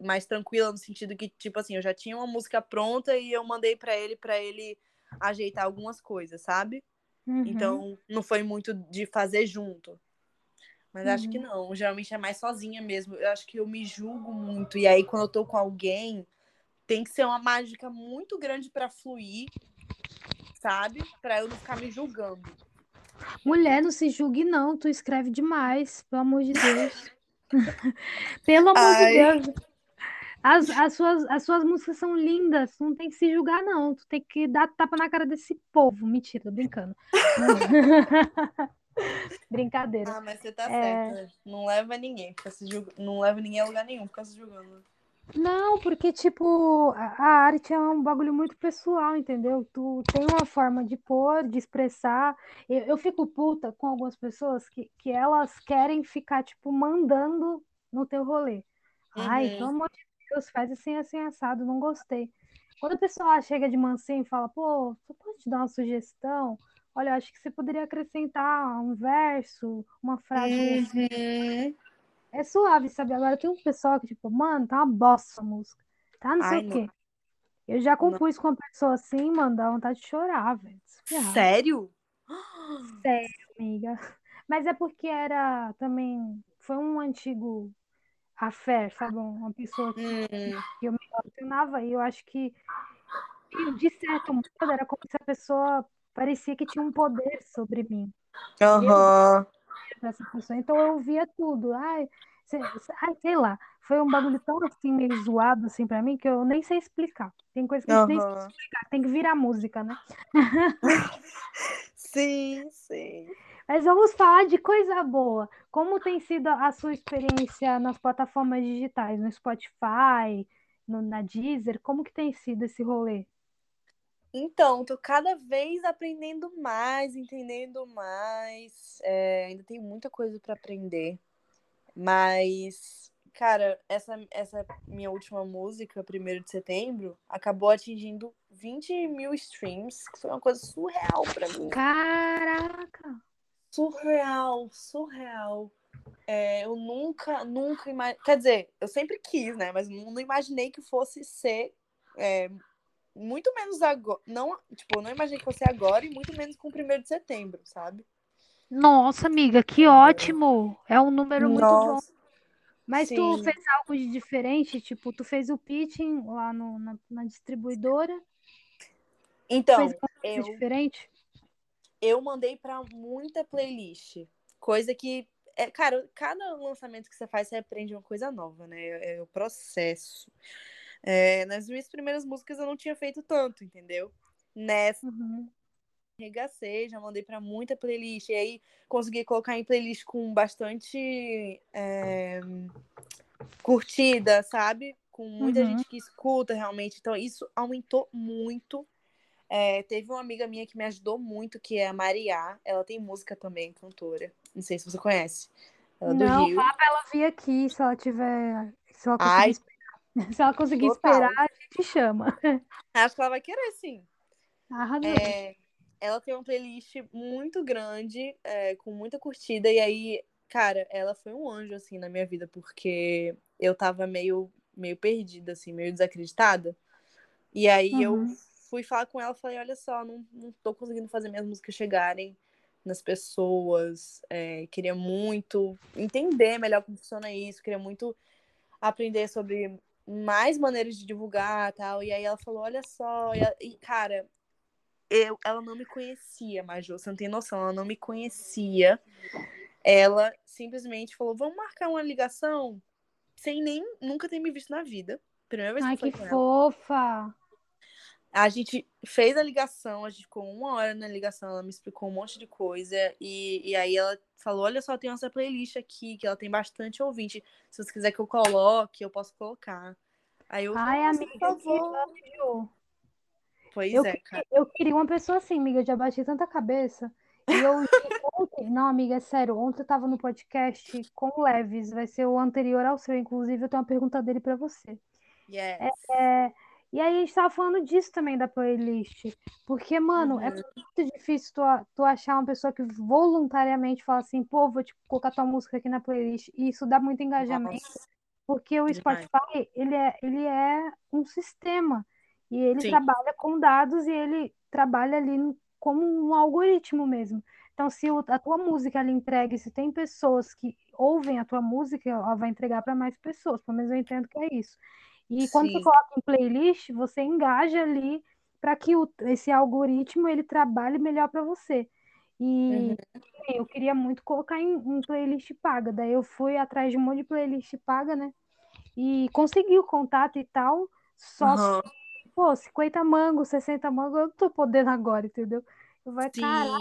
mais tranquila no sentido que, tipo assim, eu já tinha uma música pronta e eu mandei pra ele, pra ele ajeitar algumas coisas, sabe? Uhum. Então, não foi muito de fazer junto. Mas acho que Uhum. não. Geralmente é mais sozinha mesmo. Eu acho que eu me julgo muito. E aí, quando eu tô com alguém, tem que ser uma mágica muito grande pra fluir, sabe? Pra eu não ficar me julgando. Mulher, não se julgue, não. Tu escreve demais, pelo amor de Deus. Pelo amor de Ai. Deus. As, as, suas, as suas músicas são lindas. Tu não tem que se julgar, não. Tu tem que dar tapa na cara desse povo. Mentira, tô brincando. Brincadeira. Ah, mas você tá É. certa. Não leva ninguém, se julg... não leva ninguém a lugar nenhum, fica se julgando. Não, porque, tipo, a arte é um bagulho muito pessoal, entendeu? Tu tem uma forma de pôr, de expressar. Eu, eu fico puta com algumas pessoas que, que elas querem ficar, tipo, mandando no teu rolê. Ai, Uhum. pelo amor de Deus, faz assim, assim, assado, não gostei. Quando a pessoa chega de mansinho e fala, pô, você pode te dar uma sugestão? Olha, eu acho que você poderia acrescentar um verso, uma frase assim. Uhum. É suave, sabe? Agora tem um pessoal que, tipo, mano, tá uma bosta essa música. Tá não sei Ai, o não. quê. Eu já compus com uma pessoa assim, mano, dá vontade de chorar, velho. Sério? Sério, amiga. Mas é porque era também. Foi um antigo affair, sabe? Uma pessoa que, Hum, que eu me relacionava e eu acho que, de certo modo, era como se a pessoa parecia que tinha um poder sobre mim. Eu Aham. pra essa pessoa. Então eu ouvia tudo. Ai, sei, ai, sei lá. Foi um bagulho tão assim, meio zoado assim pra mim que eu nem sei explicar. Tem coisa que gente nem Aham. explicar, tem que virar música, né? Sim, sim. Mas vamos falar de coisa boa. Como tem sido a sua experiência nas plataformas digitais, no Spotify, no, na Deezer? Como que tem sido esse rolê? Então, tô cada vez aprendendo mais, entendendo mais. É, ainda tem muita coisa pra aprender. Mas, cara, essa, essa minha última música, 1 de setembro, acabou atingindo 20 mil streams, que foi uma coisa surreal pra mim. Caraca! Surreal, surreal. É, eu nunca, nunca imaginei. Quer dizer, eu sempre quis, né? Mas não, não imaginei que fosse ser. é, muito menos agora. Não, tipo, eu não imaginei que fosse agora e muito menos com o 1 de setembro, sabe? Nossa, amiga, que ótimo! É um número muito bom. Nossa, Mas tu sim. fez algo de diferente? Tipo, tu fez o pitching lá no, na, na distribuidora? Então, eu, diferente? eu mandei pra muita playlist. Coisa que. É, cara, cada lançamento que você faz, você aprende uma coisa nova, né? É, é o processo. É, nas minhas primeiras músicas eu não tinha feito tanto, entendeu? Nessa Uhum. regacei, já mandei pra muita playlist. E aí consegui colocar em playlist com bastante é, curtida, sabe? Com muita Uhum. gente que escuta realmente. Então isso aumentou muito. É, teve uma amiga minha que me ajudou muito, que é a Mariá. Ela tem música também, cantora. Não sei se você conhece. Ela é do Não, Rio. fala pra ela vir aqui se ela tiver. Se ela Ai. Se ela conseguir total. esperar, a gente chama. Acho que ela vai querer, sim. Arrasou. É, ela tem uma playlist muito grande, é, com muita curtida, e aí, cara, ela foi um anjo, assim, na minha vida, porque eu tava meio, meio perdida, assim, meio desacreditada. E aí eu Uhum. fui falar com ela, falei, olha só, não, não tô conseguindo fazer minhas músicas chegarem nas pessoas, é, queria muito entender melhor como funciona isso, queria muito aprender sobre mais maneiras de divulgar tal. E aí ela falou, olha só, e, ela- e, cara, eu, ela não me conhecia, Maju, você não tem noção, ela não me conhecia. Ela simplesmente falou, vamos marcar uma ligação sem nem nunca ter me visto na vida. Primeira vez Ai, que eu que falei com ela. A gente fez a ligação, a gente ficou uma hora na ligação, ela me explicou um monte de coisa, e, e aí ela falou, olha só, tem essa playlist aqui, que ela tem bastante ouvinte. Se você quiser que eu coloque, eu posso colocar. Aí eu, Ai, amiga, que anjo. Pois Eu, é, queria- cara. eu queria uma pessoa assim, amiga. Eu já bati tanta cabeça. E eu ontem. Não, amiga, é sério. Ontem eu tava no podcast com o Leves. Vai ser o anterior ao seu, inclusive. Eu tenho uma pergunta dele pra você. Yes. É, e aí a gente tava falando disso também da playlist. Porque, mano, é Uhum. muito difícil tu, tu achar uma pessoa que voluntariamente fala assim, pô, vou te colocar tua música aqui na playlist. E isso dá muito engajamento. Nossa, Porque o demais. Spotify, ele é, ele é um sistema. E ele Sim. trabalha com dados e ele trabalha ali como um algoritmo mesmo. Então, se a tua música ela entrega, se tem pessoas que ouvem a tua música, ela vai entregar para mais pessoas. Pelo menos eu entendo que é isso. E Sim. quando você coloca em playlist, você engaja ali para que o, esse algoritmo ele trabalhe melhor para você. E uhum. eu queria muito colocar em, em, playlist paga. Daí eu fui atrás de um monte de playlist paga, né? E consegui o contato e tal. Só uhum. que, pô, 50 mangos, 60 mangos, eu não tô podendo agora, entendeu? Eu vai, caraca.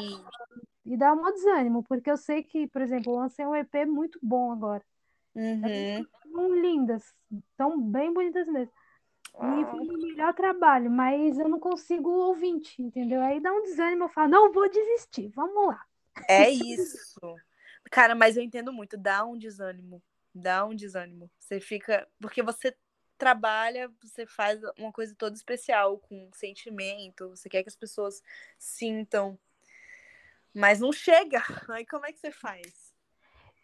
E dá um desânimo, porque eu sei que, por exemplo, eu lancei um EP muito bom agora. Uhum. São lindas, tão bem bonitas mesmo. E foi o melhor trabalho, mas eu não consigo ouvinte, entendeu? Aí dá um desânimo, eu falo, não, vou desistir, vamos lá. É isso. Cara, mas eu entendo muito, dá um desânimo, dá um desânimo. Você fica, porque você trabalha, você faz uma coisa toda especial, com sentimento, você quer que as pessoas sintam, mas não chega. Aí como é que você faz?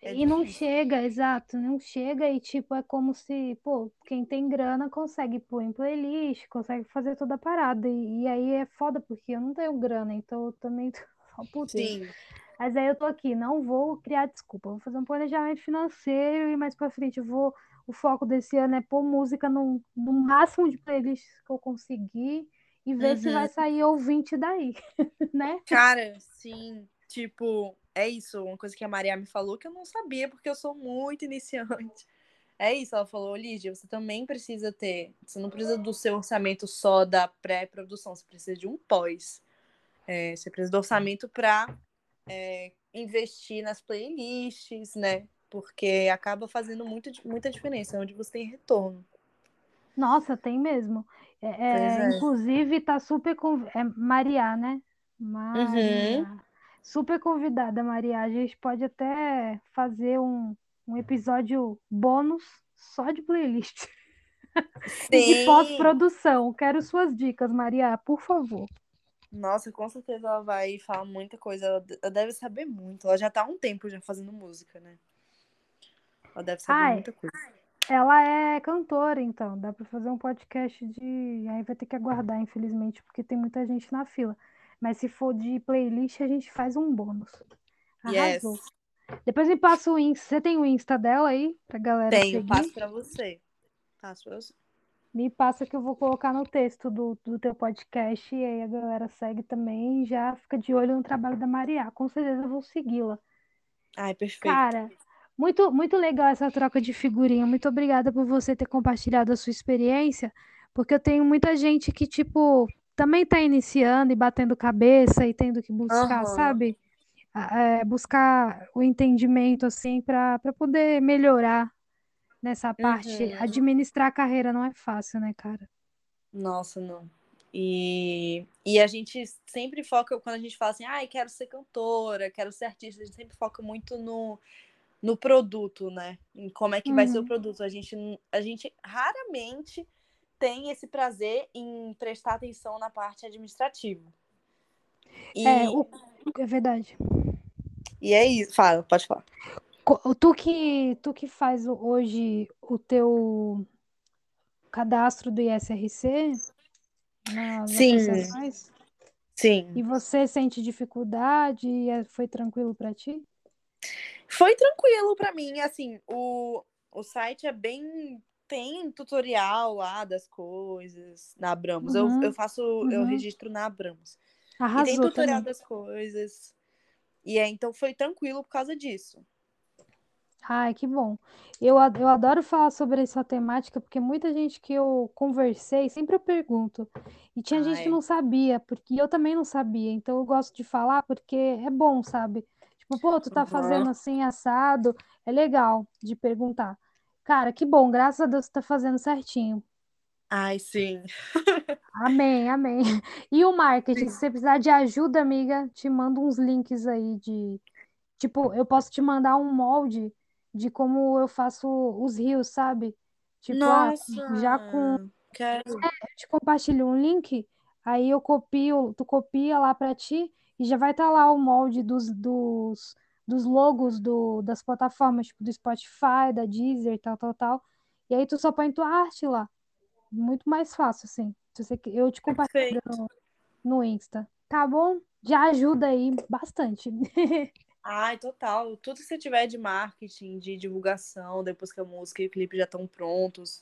É e não chega, exato, não chega e tipo, é como se, pô, quem tem grana consegue pôr em playlist, consegue fazer toda a parada. E, e aí é foda, porque eu não tenho grana, então eu também tô só por Sim. Mas aí eu tô aqui, não vou criar desculpa, vou fazer um planejamento financeiro e mais pra frente eu vou. O foco desse ano é pôr música no, no máximo de playlists que eu conseguir e ver uhum. se vai sair ouvinte daí, né? Cara, sim. Tipo, é isso, uma coisa que a Maria me falou que eu não sabia, porque eu sou muito iniciante. É isso, ela falou, Lígia, você também precisa ter, você não precisa do seu orçamento só da pré-produção, você precisa de um pós. É, você precisa do orçamento para é, investir nas playlists, né? Porque acaba fazendo muito, muita diferença, onde você tem retorno. Nossa, tem mesmo. É, é, é. inclusive, tá super. Conv... É Maria, né? Maria. Uhum super convidada, Maria. A gente pode até fazer um, um episódio bônus só de playlist. e de pós-produção. Quero suas dicas, Maria, por favor. Nossa, com certeza ela vai falar muita coisa. Ela deve saber muito. Ela já tá há um tempo já fazendo música, né? Ela deve saber Ai, muita coisa. Ela é cantora, então. Dá pra fazer um podcast de. Aí vai ter que aguardar, infelizmente, porque tem muita gente na fila. Mas se for de playlist, a gente faz um bônus. Arrasou. Yes. Depois me passa o Insta. Você tem o Insta dela aí pra galera Tenho, seguir? passo pra você. Passo pra você. Me passa que eu vou colocar no texto do, do teu podcast e aí a galera segue também e já fica de olho no trabalho da Maria. Com certeza eu vou segui-la. Ai, perfeito. Cara, muito, muito legal essa troca de figurinha. Muito obrigada por você ter compartilhado a sua experiência, porque eu tenho muita gente que, tipo, também está iniciando e batendo cabeça e tendo que buscar, uhum. sabe? É, buscar o entendimento, assim, para poder melhorar nessa parte. Uhum. Administrar a carreira não é fácil, né, cara? Nossa, não. E, e a gente sempre foca, quando a gente fala assim, ai, ah, quero ser cantora, quero ser artista, a gente sempre foca muito no, no produto, né? Em como é que uhum. vai ser o uhum. produto. A gente, a gente raramente tem esse prazer em prestar atenção na parte administrativa. E... É, o... é verdade. E é isso. Fala, pode falar. Tu que, tu que faz hoje o teu cadastro do ISRC? Sim. Sim. E você sente dificuldade? Foi tranquilo para ti? Foi tranquilo para mim. Assim, o, o site é bem tem tutorial lá das coisas na Abramos. Uhum. Eu, eu faço, uhum. eu registro na Abramos. Arrasou e tem tutorial também. das coisas. E é, então foi tranquilo por causa disso. Ai, que bom. Eu, eu adoro falar sobre essa temática, porque muita gente que eu conversei, sempre eu pergunto. E tinha Ai. gente que não sabia, porque eu também não sabia. Então eu gosto de falar porque é bom, sabe? Tipo, pô, tu tá uhum. fazendo assim, assado. É legal de perguntar. Cara, que bom, graças a Deus você tá fazendo certinho. Ai, sim. amém, amém. E o marketing, se você precisar de ajuda, amiga, te mando uns links aí de. Tipo, eu posso te mandar um molde de como eu faço os rios, sabe? Tipo, ah, Nossa, já com. Quero. É, eu te compartilho um link, aí eu copio, tu copia lá pra ti e já vai estar tá lá o molde dos, dos, dos logos do, das plataformas, tipo do Spotify, da Deezer, tal, tal, tal. E aí tu só põe tua arte lá. Muito mais fácil, assim. Você, eu te compartilho no, no Insta. tá bom? Já ajuda aí bastante. Ai, total. Tudo que você tiver de marketing, de divulgação, depois que a música e o clipe já estão prontos,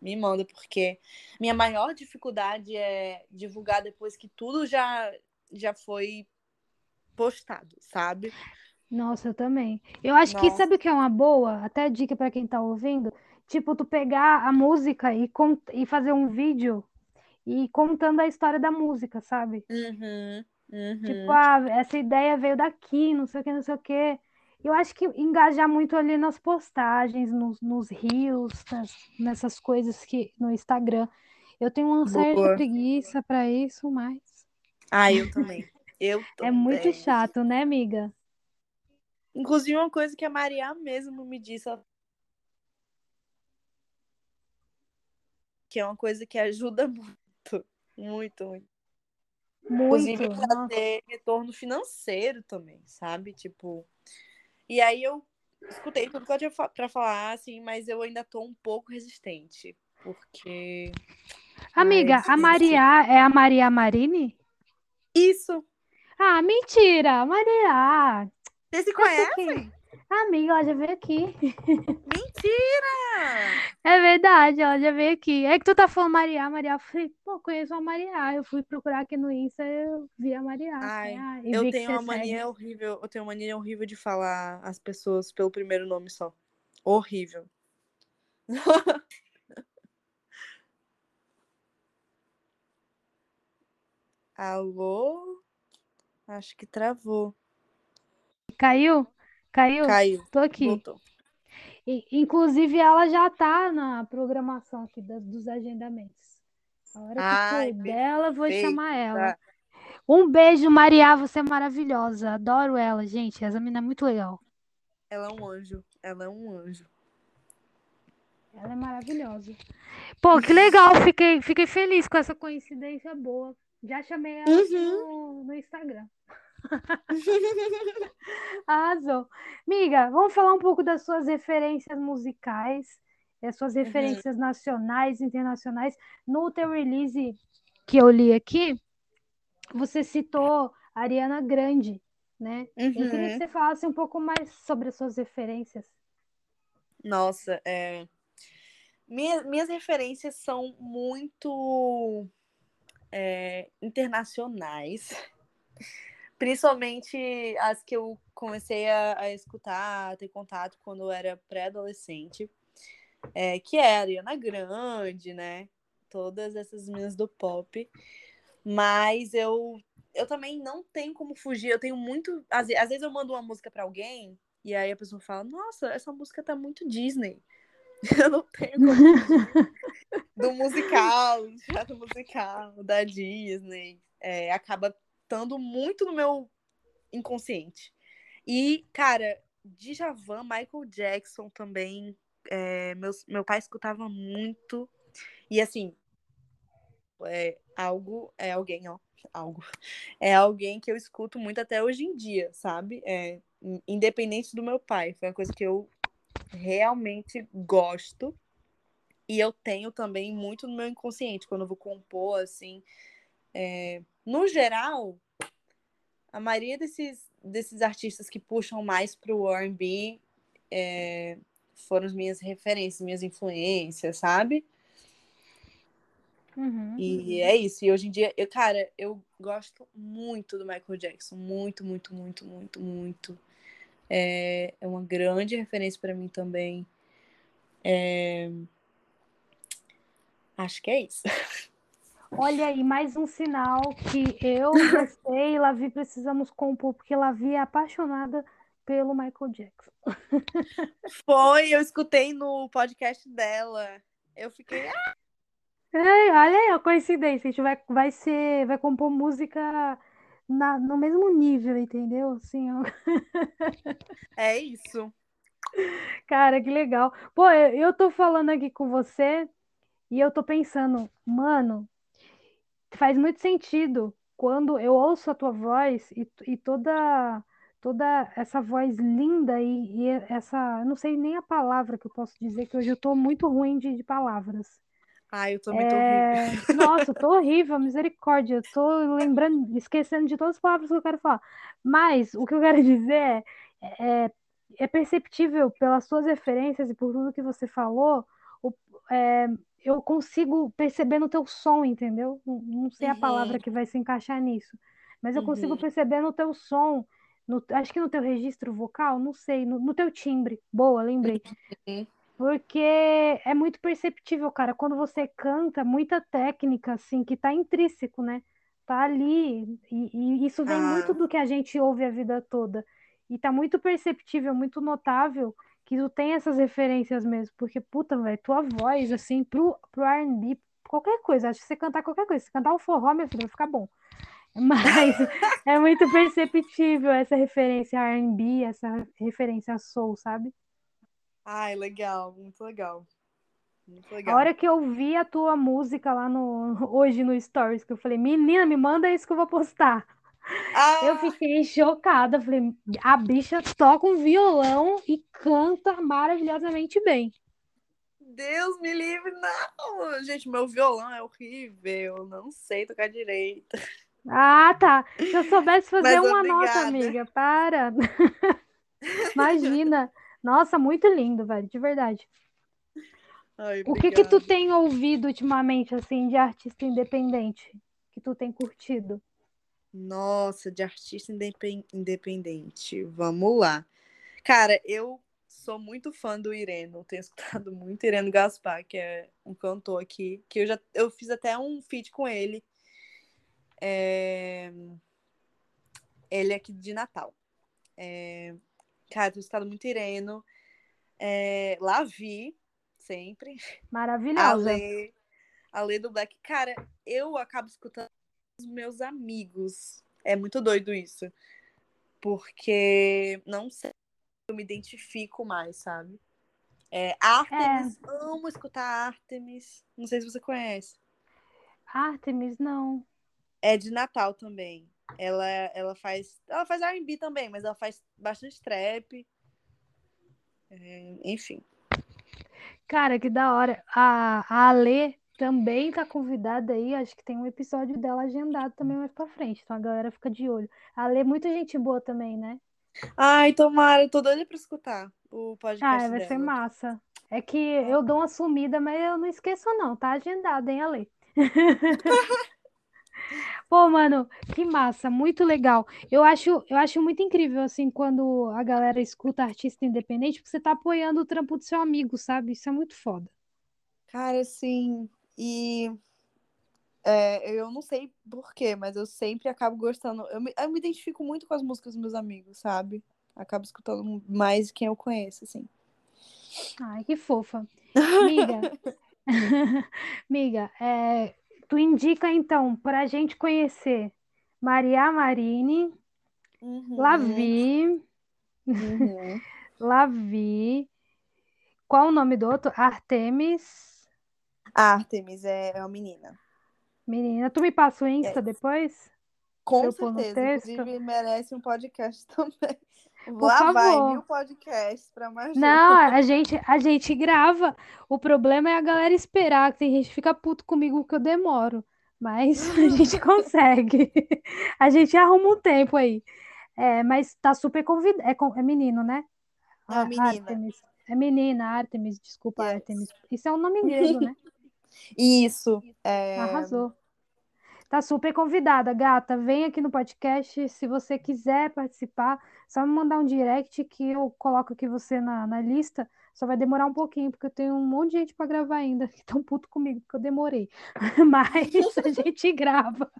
me manda, porque minha maior dificuldade é divulgar depois que tudo já, já foi postado, sabe? Nossa, eu também. Eu acho que Nossa. sabe o que é uma boa? Até dica para quem tá ouvindo. Tipo, tu pegar a música e, con- e fazer um vídeo e contando a história da música, sabe? Uhum, Tipo, uhum. ah, essa ideia veio daqui, não sei o que, não sei o que. Eu acho que engajar muito ali nas postagens, nos, nos reels, nas- nessas coisas que no Instagram. Eu tenho uma certa Boa. preguiça para isso, mas Ah, eu também. Eu é muito também. chato, né, amiga? Inclusive, uma coisa que a Maria mesmo me disse, ela- que é uma coisa que ajuda muito, muito, muito. Inclusive, Muito. para Nossa. ter retorno financeiro também, sabe? Tipo. E aí eu escutei tudo que eu tinha pra falar, assim, mas eu ainda tô um pouco resistente. Porque. Amiga, a. Maria é a Maria Marini? Isso! Ah, mentira! Maria! Vocês se conhecem? Amiga, ela já veio aqui. Mentira! É verdade, ela já veio aqui. É que tu tá falando Maria, Maria. Eu falei, pô, conheço a Maria. Eu fui procurar aqui no Insta, eu vi a Maria. Ai, e eu tenho uma mania segue. horrível. Eu tenho uma mania horrível de falar as pessoas pelo primeiro nome só. Horrível. Alô? Acho que travou. Caiu? Caiu? Caiu. Tô aqui. Voltou. E, inclusive, ela já tá na programação aqui da- dos agendamentos. A hora que Ai, puder, ela, eu vou chamar ela. Um beijo, Maria, você é maravilhosa. Adoro ela, gente. Essa menina é muito legal. Ela é um anjo. Ela é um anjo. Ela é maravilhosa. Pô, que legal. Fiquei, fiquei feliz com essa coincidência boa. Já chamei ela aqui no, no Instagram. Arrasou. Miga, vamos falar um pouco das suas referências musicais, das suas referências nacionais, internacionais. No teu release que eu li aqui, você citou Ariana Grande, né? Eu queria que Uhum. você falasse um pouco mais sobre as suas referências. Nossa, é... Minha- minhas referências são muito é, internacionais. Principalmente as que eu comecei a, a escutar, a ter contato quando eu era pré-adolescente. É, que é a Ariana Grande, né? Todas essas meninas do pop. Mas eu, eu também não tenho como fugir. Eu tenho muito. Às, às vezes eu mando uma música pra alguém e aí a pessoa fala: Nossa, essa música tá muito Disney. Eu não tenho como fugir do musical, do teatro musical, da Disney. É, acaba estando muito no meu inconsciente. E, cara, Djavan, Michael Jackson também. é, meus, meu pai escutava muito. E assim, é algo, é alguém, ó. Algo. É alguém que eu escuto muito até hoje em dia, sabe? É, in- independente do meu pai. Foi uma coisa que eu realmente gosto. E eu tenho também muito no meu inconsciente, quando eu vou compor, assim. É, no geral, a maioria desses, desses artistas que puxam mais pro R&B é, foram as minhas referências, minhas influências, sabe? Uhum. E é isso. E hoje em dia, eu, cara, eu gosto muito do Michael Jackson. Muito, muito, muito, muito, muito. É, é uma grande referência para mim também. É, Acho que é isso. Olha aí, mais um sinal que eu, você e Lavi precisamos compor, porque Lavi é apaixonada pelo Michael Jackson. Foi, eu escutei no podcast dela. Eu fiquei. "Ah, É, olha aí a coincidência, a gente vai, vai ser, vai compor música na, no mesmo nível, entendeu? Assim, ó. É isso. Cara, que legal. Pô, eu, eu tô falando aqui com você e eu tô pensando, mano, faz muito sentido quando eu ouço a tua voz e, e toda toda essa voz linda e, e essa, eu não sei nem a palavra que eu posso dizer, que hoje eu tô muito ruim de, de palavras. Ai, eu também tô horrível. É... Nossa, eu tô horrível, misericórdia. Eu tô lembrando, esquecendo de todas as palavras que eu quero falar. Mas o que eu quero dizer é, é, é perceptível pelas suas referências e por tudo que você falou, o, é, eu consigo perceber no teu som, entendeu? Não, não sei a palavra Uhum, que vai se encaixar nisso, mas eu consigo uhum, perceber no teu som, no- acho que no teu registro vocal, não sei, no, no teu timbre. Boa, lembrei. uhum. Porque é muito perceptível, cara, quando você canta, muita técnica, assim, que tá intrínseco, né? Tá ali, e, e isso vem muito Ah, do que a gente ouve a vida toda. E tá muito perceptível, muito notável que tu tem essas referências mesmo, porque, puta, velho, tua voz, assim, pro, pro R&B, qualquer coisa, acho que você cantar qualquer coisa, se cantar um forró, meu filho, vai ficar bom. Mas é muito perceptível essa referência a R&B, essa referência a soul, sabe? ai, legal, muito legal. Muito A legal. hora que eu vi a tua música lá no hoje no Stories, que eu falei, menina, me manda isso que eu vou postar. Eu Ah, fiquei chocada. Falei, a bicha toca um violão e canta maravilhosamente bem. Deus me livre, não! Gente, meu violão é horrível, não sei tocar direito. Ah, tá. Se eu soubesse fazer Mas uma nota, obrigada. amiga, para. Imagina. Nossa, muito lindo, velho, de verdade. Ai, O que que tu tem ouvido ultimamente, assim, de artista independente? Que tu tem curtido? Nossa, de artista indepen- independente. Vamos lá. Cara, eu sou muito fã do Ireno. Tenho escutado muito Ireno Gaspar, que é um cantor aqui, que eu já eu fiz até um feat com ele. É, Ele é aqui de Natal. É... Cara, tenho escutado muito Ireno. É... Lavi, sempre. Maravilhosa. Ale, Ale do Black. Cara, eu acabo escutando os meus amigos. É muito doido isso. Porque não sei, eu me identifico mais, sabe? É, Artemis, amo escutar Artemis. Não sei se você conhece. Artemis, não. É de Natal também. Ela, ela faz. Ela faz RB também, mas ela faz bastante trap. É, enfim. Cara, que da hora. A, a Ale também tá convidada aí. Acho que tem um episódio dela agendado também mais pra frente. Então a galera fica de olho. A Ale é muita gente boa também, né? Ai, tomara, eu tô doida pra escutar o Ah, podcast vai ser dela. massa. É que eu dou uma sumida, mas eu não esqueço, não. Tá agendado, hein, Ale? Pô, mano, que massa, muito legal. Eu acho, eu acho muito incrível, assim, quando a galera escuta artista independente, porque você tá apoiando o trampo do seu amigo, sabe? Isso é muito foda. Cara, assim. E é, eu não sei porquê, mas eu sempre acabo gostando. Eu me, eu me identifico muito com as músicas dos meus amigos, sabe? Acabo escutando mais quem eu conheço, assim. Ai, que fofa. Miga, miga, é, tu indica então pra gente conhecer Maria Marini, Uhum, Lavi, uhum. Lavi, qual o nome do outro? Artemis. Artemis é é uma menina. Menina, tu me passa o Insta É, depois? Com eu certeza. Inclusive, merece um podcast também. Por Lá vai, favor. mil podcasts pra Maju. Não, a gente, a gente grava. O problema é a galera esperar, que tem gente que fica puto comigo que eu demoro. Mas a gente consegue. A gente arruma um tempo aí. É, mas tá super convidado. É, é menino, né? É menina. Artemis. É menina, Artemis, desculpa, Yes. Artemis. Isso é um nome grego, né? Isso. É... Arrasou. Tá super convidada, gata. Vem aqui no podcast. Se você quiser participar, só me mandar um direct que eu coloco aqui você na, na lista. Só vai demorar um pouquinho, porque eu tenho um monte de gente para gravar ainda, que estão puto comigo, porque eu demorei. Mas a gente grava.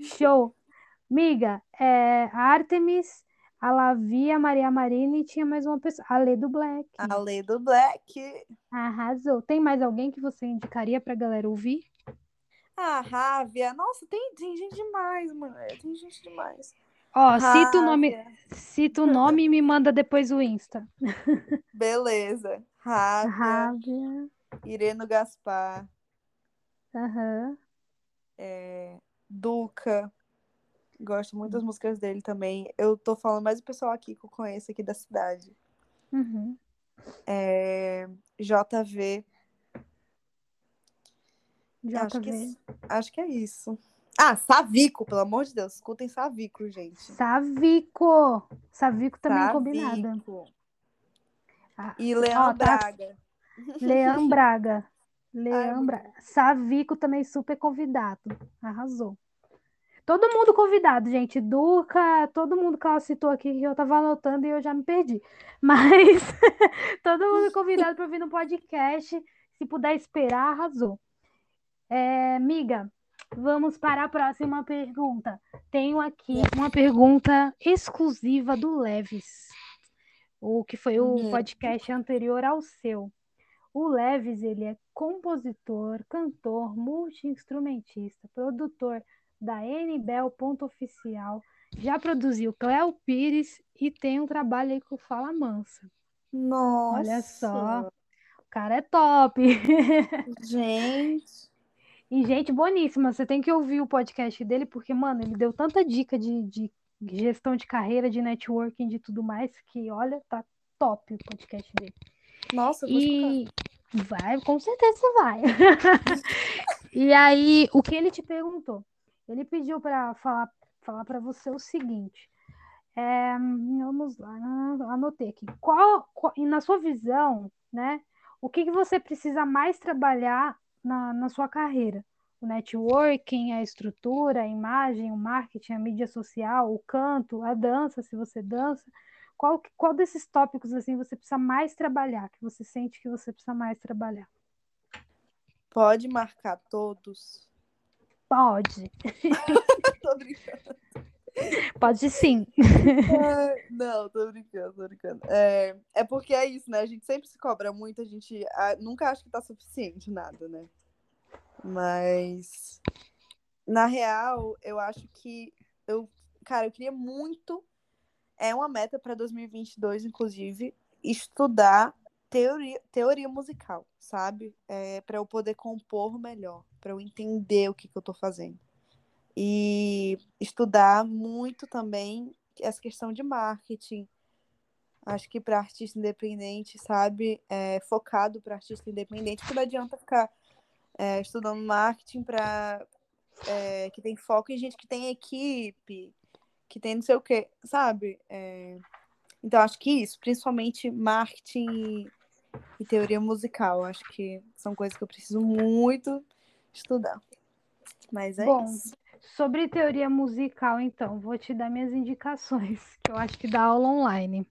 Show. Miga, é, Artemis, a Lavia, a Maria Marina e tinha mais uma pessoa, a Lê do Black. A Lei do Black. Arrasou. Tem mais alguém que você indicaria pra galera ouvir? A Rávia. Nossa, tem, tem gente demais, mano. Tem gente demais. Ó, cita o nome, cita o nome e me manda depois o Insta. Beleza. Rávia. Rávia. Ireno Gaspar. Aham. é, Duca. Gosto muito das músicas dele também. Eu tô falando mais do pessoal aqui que eu conheço aqui da cidade. Uhum. É, JV. Acho que, JV. acho que é isso. Ah, Savico, pelo amor de Deus. Escutem Savico, gente. Savico. Savico também é combinada. Savico. Ah, E Leão tá- Braga. Leão Braga. Leão muito Braga. Savico também super convidado. Arrasou. Todo mundo convidado, gente. Durca, todo mundo que ela citou aqui, que eu tava anotando e eu já me perdi. Mas todo mundo convidado para vir no podcast. Se puder esperar, arrasou. É, miga, vamos para a próxima pergunta. Tenho aqui uma pergunta exclusiva do Leves, o que foi o podcast anterior ao seu. O Leves, ele é compositor, cantor, multi-instrumentista, produtor da NBel Ponto Oficial, já produziu Cléo Pires e tem um trabalho aí com Fala Mansa. Nossa. Olha só. O cara é top. Gente. E gente boníssima, você tem que ouvir o podcast dele, porque, mano, ele deu tanta dica de, de gestão de carreira, de networking, de tudo mais, que, olha, tá top o podcast dele. Nossa, eu vou escutar. E vai, com certeza você vai. E aí, o que ele te perguntou? Ele pediu para falar falar para você o seguinte. é, vamos lá, anotei aqui. Qual, qual- na sua visão, né? O que que você precisa mais trabalhar na, na sua carreira? O networking, a estrutura, a imagem, o marketing, a mídia social, o canto, a dança, se você dança. Qual, qual desses tópicos assim você precisa mais trabalhar, que você sente que você precisa mais trabalhar? Pode marcar todos. Pode, tô brincando. pode sim. Ai, Não, tô brincando, tô brincando. É, é porque é isso, né? A gente sempre se cobra muito, a gente ah, nunca acha que tá suficiente nada, né? Mas na real, eu acho que eu, cara, eu queria muito é uma meta para 2022, inclusive, estudar teoria, teoria musical, sabe? É, para eu poder compor melhor, para eu entender o que, que eu tô fazendo. E estudar muito também essa questão de marketing. Acho que para artista independente, sabe? É, focado para artista independente, porque não adianta ficar é, estudando marketing para é, que tem foco em gente que tem equipe, que tem não sei o quê, sabe? É, então, acho que isso, principalmente marketing e teoria musical, acho que são coisas que eu preciso muito estudar. Mas é Bom, isso. sobre teoria musical, então, vou te dar minhas indicações, que eu acho que dá aula online.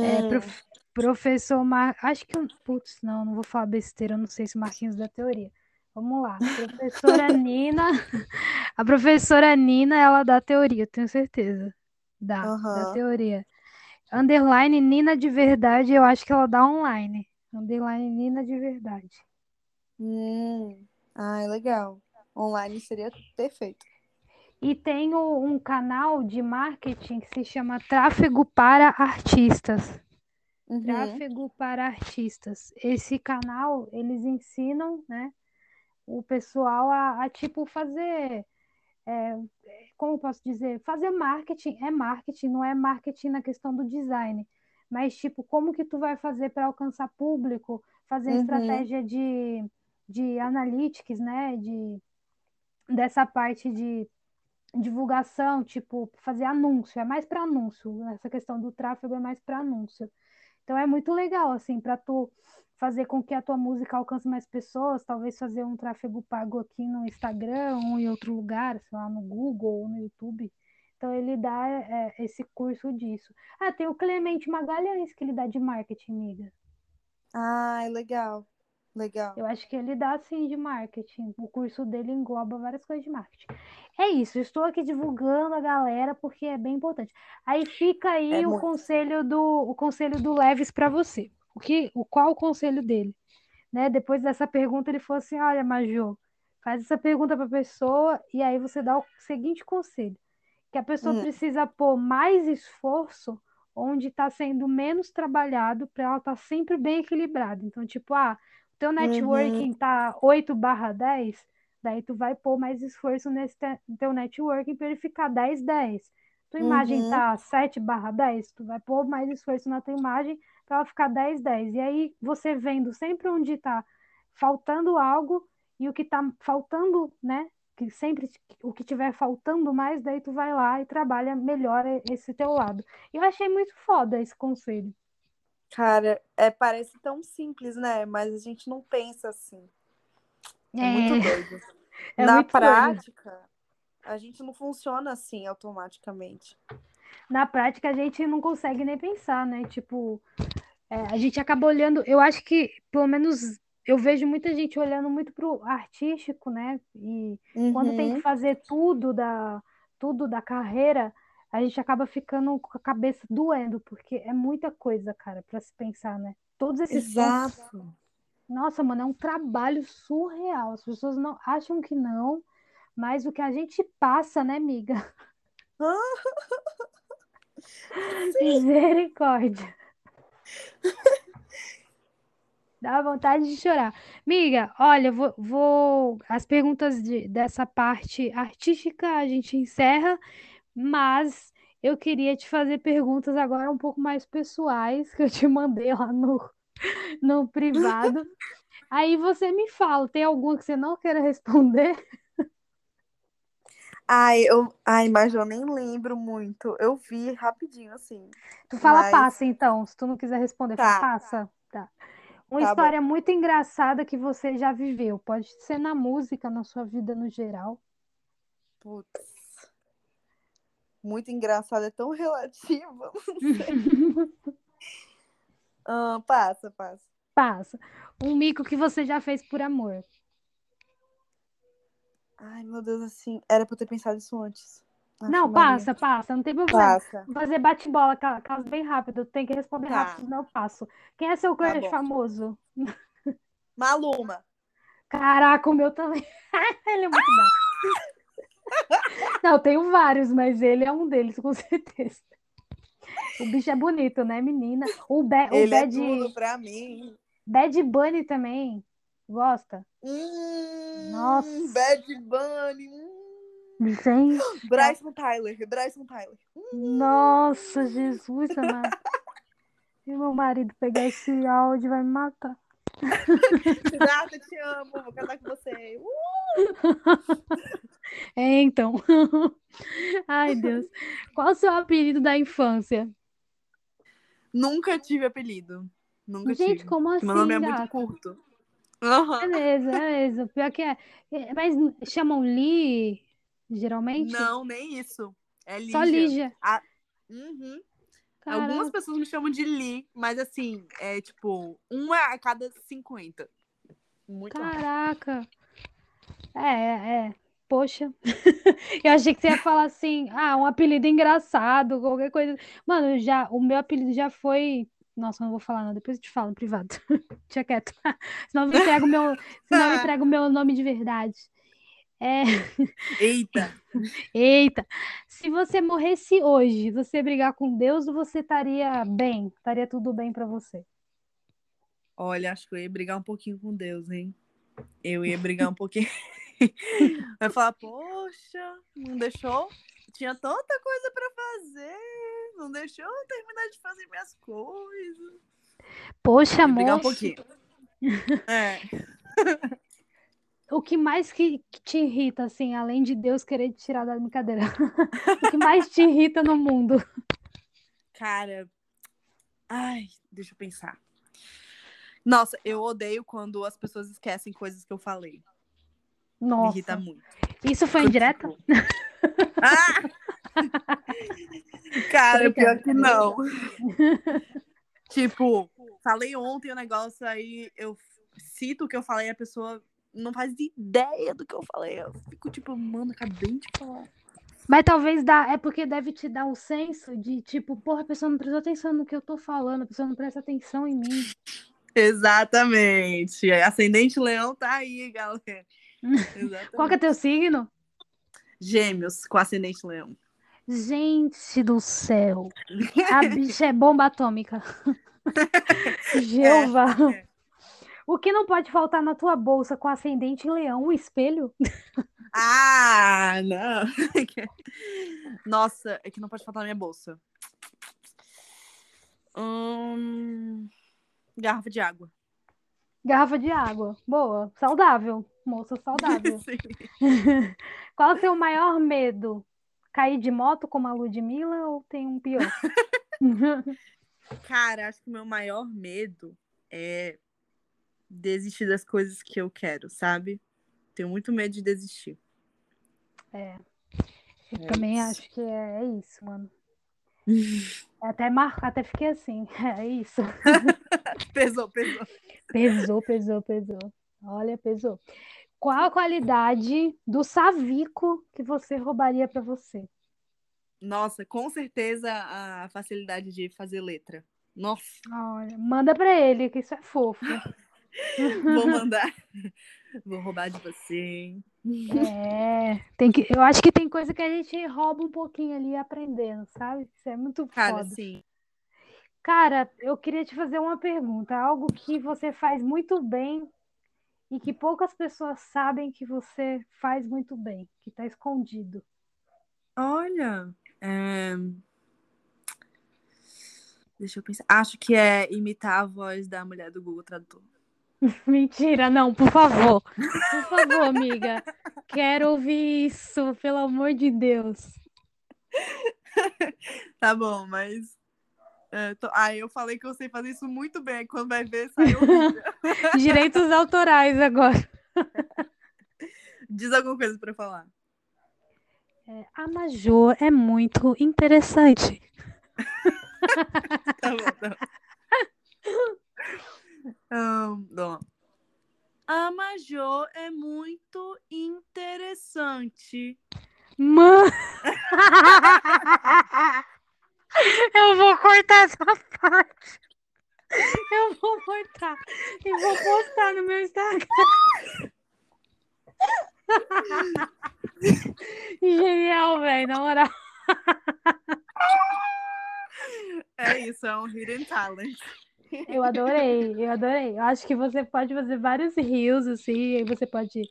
É, Hum, prof- professor Mar... Acho que. Putz, não, não vou falar besteira, eu não sei se Marquinhos da teoria. Vamos lá. Professora Nina. A professora Nina, ela dá teoria, eu tenho certeza. Dá, dá Aham. teoria. Underline Nina de verdade, eu acho que ela dá online. Underline Nina de verdade. hum. Ah, legal. Online seria perfeito. E tem o- um canal de marketing que se chama Tráfego para Artistas. Uhum. Tráfego para artistas. Esse canal, eles ensinam, né, o pessoal a, a, tipo, fazer, é, como posso dizer, fazer marketing, é marketing, não é marketing na questão do design, mas, tipo, como que tu vai fazer para alcançar público, fazer Uhum. estratégia de, de analytics, né, de, dessa parte de divulgação, tipo, fazer anúncio, é mais para anúncio, essa questão do tráfego é mais para anúncio. Então é muito legal, assim, para tu fazer com que a tua música alcance mais pessoas, talvez fazer um tráfego pago aqui no Instagram ou em outro lugar, sei lá, no Google ou no YouTube. Então ele dá é, esse curso disso. Ah, tem o Clemente Magalhães que ele dá de marketing, amiga. Ah, legal. Legal. Eu acho que ele dá sim de marketing. O curso dele engloba várias coisas de marketing. É isso, estou aqui divulgando a galera porque é bem importante. Aí fica aí É o muito. conselho do o conselho do Leves para você. O que, o qual o conselho dele? Né? Depois dessa pergunta ele falou assim: "Olha, Majô, faz essa pergunta para a pessoa e aí você dá o seguinte conselho: que a pessoa Hum. precisa pôr mais esforço onde está sendo menos trabalhado para ela estar sempre bem equilibrada. Então, tipo, ah, teu Uhum. networking tá 8 barra 10, daí tu vai pôr mais esforço nesse te- teu networking para ele ficar 10, 10. Tua imagem Uhum. tá 7 barra 10, tu vai pôr mais esforço na tua imagem para ela ficar 10, 10. E aí você vendo sempre onde tá faltando algo e o que tá faltando, né? Que sempre o que tiver faltando mais, daí tu vai lá e trabalha melhor esse teu lado. E eu achei muito foda esse conselho. Cara, é, parece tão simples, né? Mas a gente não pensa assim. É, é muito doido. É Na muito prática, doido. a gente não funciona assim automaticamente. Na prática, a gente não consegue nem pensar, né? Tipo, é, a gente acaba olhando. Eu acho que, pelo menos, eu vejo muita gente olhando muito pro artístico, né? E uhum. quando tem que uhum. fazer tudo da, tudo da carreira, a gente acaba ficando com a cabeça doendo, porque é muita coisa, cara, para se pensar, né? Todos esses Exato. Pontos... Nossa, mano, é um trabalho surreal. As pessoas não acham que não, mas o que a gente passa, né, amiga? Misericórdia. Dá vontade de chorar. Miga, olha, vou, vou as perguntas de, dessa parte artística a gente encerra, mas eu queria te fazer perguntas agora um pouco mais pessoais que eu te mandei lá no, no privado. Aí você me fala, tem alguma que você não queira responder? Ai, eu, ai, mas eu nem lembro muito. Eu vi rapidinho, assim. Tu fala mas... passa, então. Se tu não quiser responder, tá. passa. Tá. Uma tá história bom. muito engraçada que você já viveu. Pode ser na música, na sua vida no geral. Putz. Muito engraçada, é tão relativa. uh, passa, passa. Passa. Um mico que você já fez por amor. Ai, meu Deus, assim, era pra eu ter pensado isso antes. não, passa, passa, não tem problema. Passa. Vou fazer bate-bola, caso bem rápido. Tem que responder tá. rápido, não passo. Quem é seu crush tá famoso? Maluma. Caraca, o meu também. ele é muito bom. não, tenho vários, mas ele é um deles, com certeza. O bicho é bonito, né, menina? O, Be ele o Bad... é tudo pra mim. Bad Bunny também. Gosta? Hum, Nossa. Bad Bunny. Hum. Gente. Bryson Tyler. Bryson Tyler. Hum. Nossa, Jesus amado. Se meu marido pegar esse áudio, vai me matar. Cuidado, te amo. Vou casar com você. Uh! É, então. Ai, Deus. Qual o seu apelido da infância? Nunca tive apelido. Nunca Gente, tive. como assim? Meu nome é muito curto. Uhum. Beleza, beleza. Pior que é. Mas chamam Li, geralmente? Não, nem isso. É Lígia. Só Lígia. A... Uhum. Algumas pessoas me chamam de Li, mas assim, é tipo, uma a cada 50. Muito Caraca. É, é, é. Poxa. eu achei que você ia falar assim, ah, um apelido engraçado, qualquer coisa. Mano, já, o meu apelido já foi nossa, não vou falar não, depois eu te falo no privado. Tinha quieto. senão eu entrego meu, senão eu entrego meu nome de verdade. É... Eita! Eita! Se você morresse hoje, você brigar com Deus, você estaria bem? Estaria tudo bem para você? Olha, acho que eu ia brigar um pouquinho com Deus, hein? Eu ia brigar um pouquinho. Vai falar, poxa, não deixou? Tinha tanta coisa para fazer não deixou eu terminar de fazer minhas coisas. Poxa, amor. um pouquinho. é. O que mais que, que, te irrita, assim, além de Deus querer te tirar da brincadeira? o que mais te irrita no mundo? Cara, ai, deixa eu pensar. Nossa, eu odeio quando as pessoas esquecem coisas que eu falei. Nossa. Me irrita muito. Isso foi indireta? ah! Cara, pior que não. tipo, falei ontem o um negócio, aí eu cito o que eu falei, a pessoa não faz ideia do que eu falei. Eu fico tipo, mano, acabei de falar. Mas talvez dá, é porque deve te dar um senso de tipo, porra, a pessoa não prestou atenção no que eu tô falando, a pessoa não presta atenção em mim. Exatamente. Ascendente Leão tá aí, galera. Qual que é teu signo? Gêmeos, com ascendente Leão. Gente do céu. A bicha é bomba atômica. Jeová. É, é. O que não pode faltar na tua bolsa com ascendente em leão? Um espelho? Ah, não. Nossa, é que não pode faltar na minha bolsa. Hum... Garrafa de água. Garrafa de água. Boa. Saudável. Moça saudável. Qual é o seu maior medo? Cair de moto como a Ludmilla ou tem um pior? Cara, acho que o meu maior medo é desistir das coisas que eu quero, sabe? Tenho muito medo de desistir. É. Eu É também isso. acho que é, é isso, mano. Até, mar... Até fiquei assim. É isso. pesou, pesou. Pesou, pesou, pesou. Olha, pesou. Qual a qualidade do savico que você roubaria pra você? Nossa, com certeza a facilidade de fazer letra. Nossa, Olha, manda pra ele, que isso é fofo. vou mandar. Vou roubar de você. É, tem que, eu acho que tem coisa que a gente rouba um pouquinho ali aprendendo, sabe? Isso é muito Cara, foda. sim. Cara, eu queria te fazer uma pergunta, algo que você faz muito bem e que poucas pessoas sabem que você faz muito bem, que tá escondido. Olha, é, deixa eu pensar. Acho que é imitar a voz da mulher do Google Tradutor. Mentira, não, por favor. Por favor, amiga. Quero ouvir isso, pelo amor de Deus. Tá bom, mas. é, tô- Ah, eu falei que eu sei fazer isso muito bem. Quando vai ver, sai horrível. Direitos autorais agora. Diz alguma coisa pra falar. É, a Majô é muito interessante. Tá bom, tá bom. Ahn, bom. A Majô é muito interessante. Mano! Eu vou cortar essa parte. Eu vou cortar e vou postar no meu Instagram. Genial, velho, na moral. É isso, é um hidden talent. Eu adorei, eu adorei. Eu acho que você pode fazer vários rios, assim, aí você pode,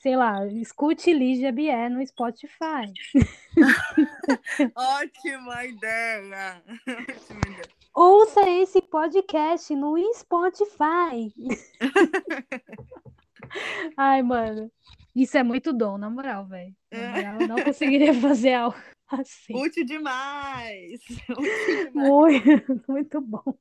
sei lá, escute Lígia Bier no Spotify. Ótima ideia! Ótima ideia. Ouça esse podcast no Spotify. Ai, mano. Isso é muito dom, na moral, velho. Moral, eu não conseguiria fazer algo assim. Útil demais! Útil demais. Muito, muito bom.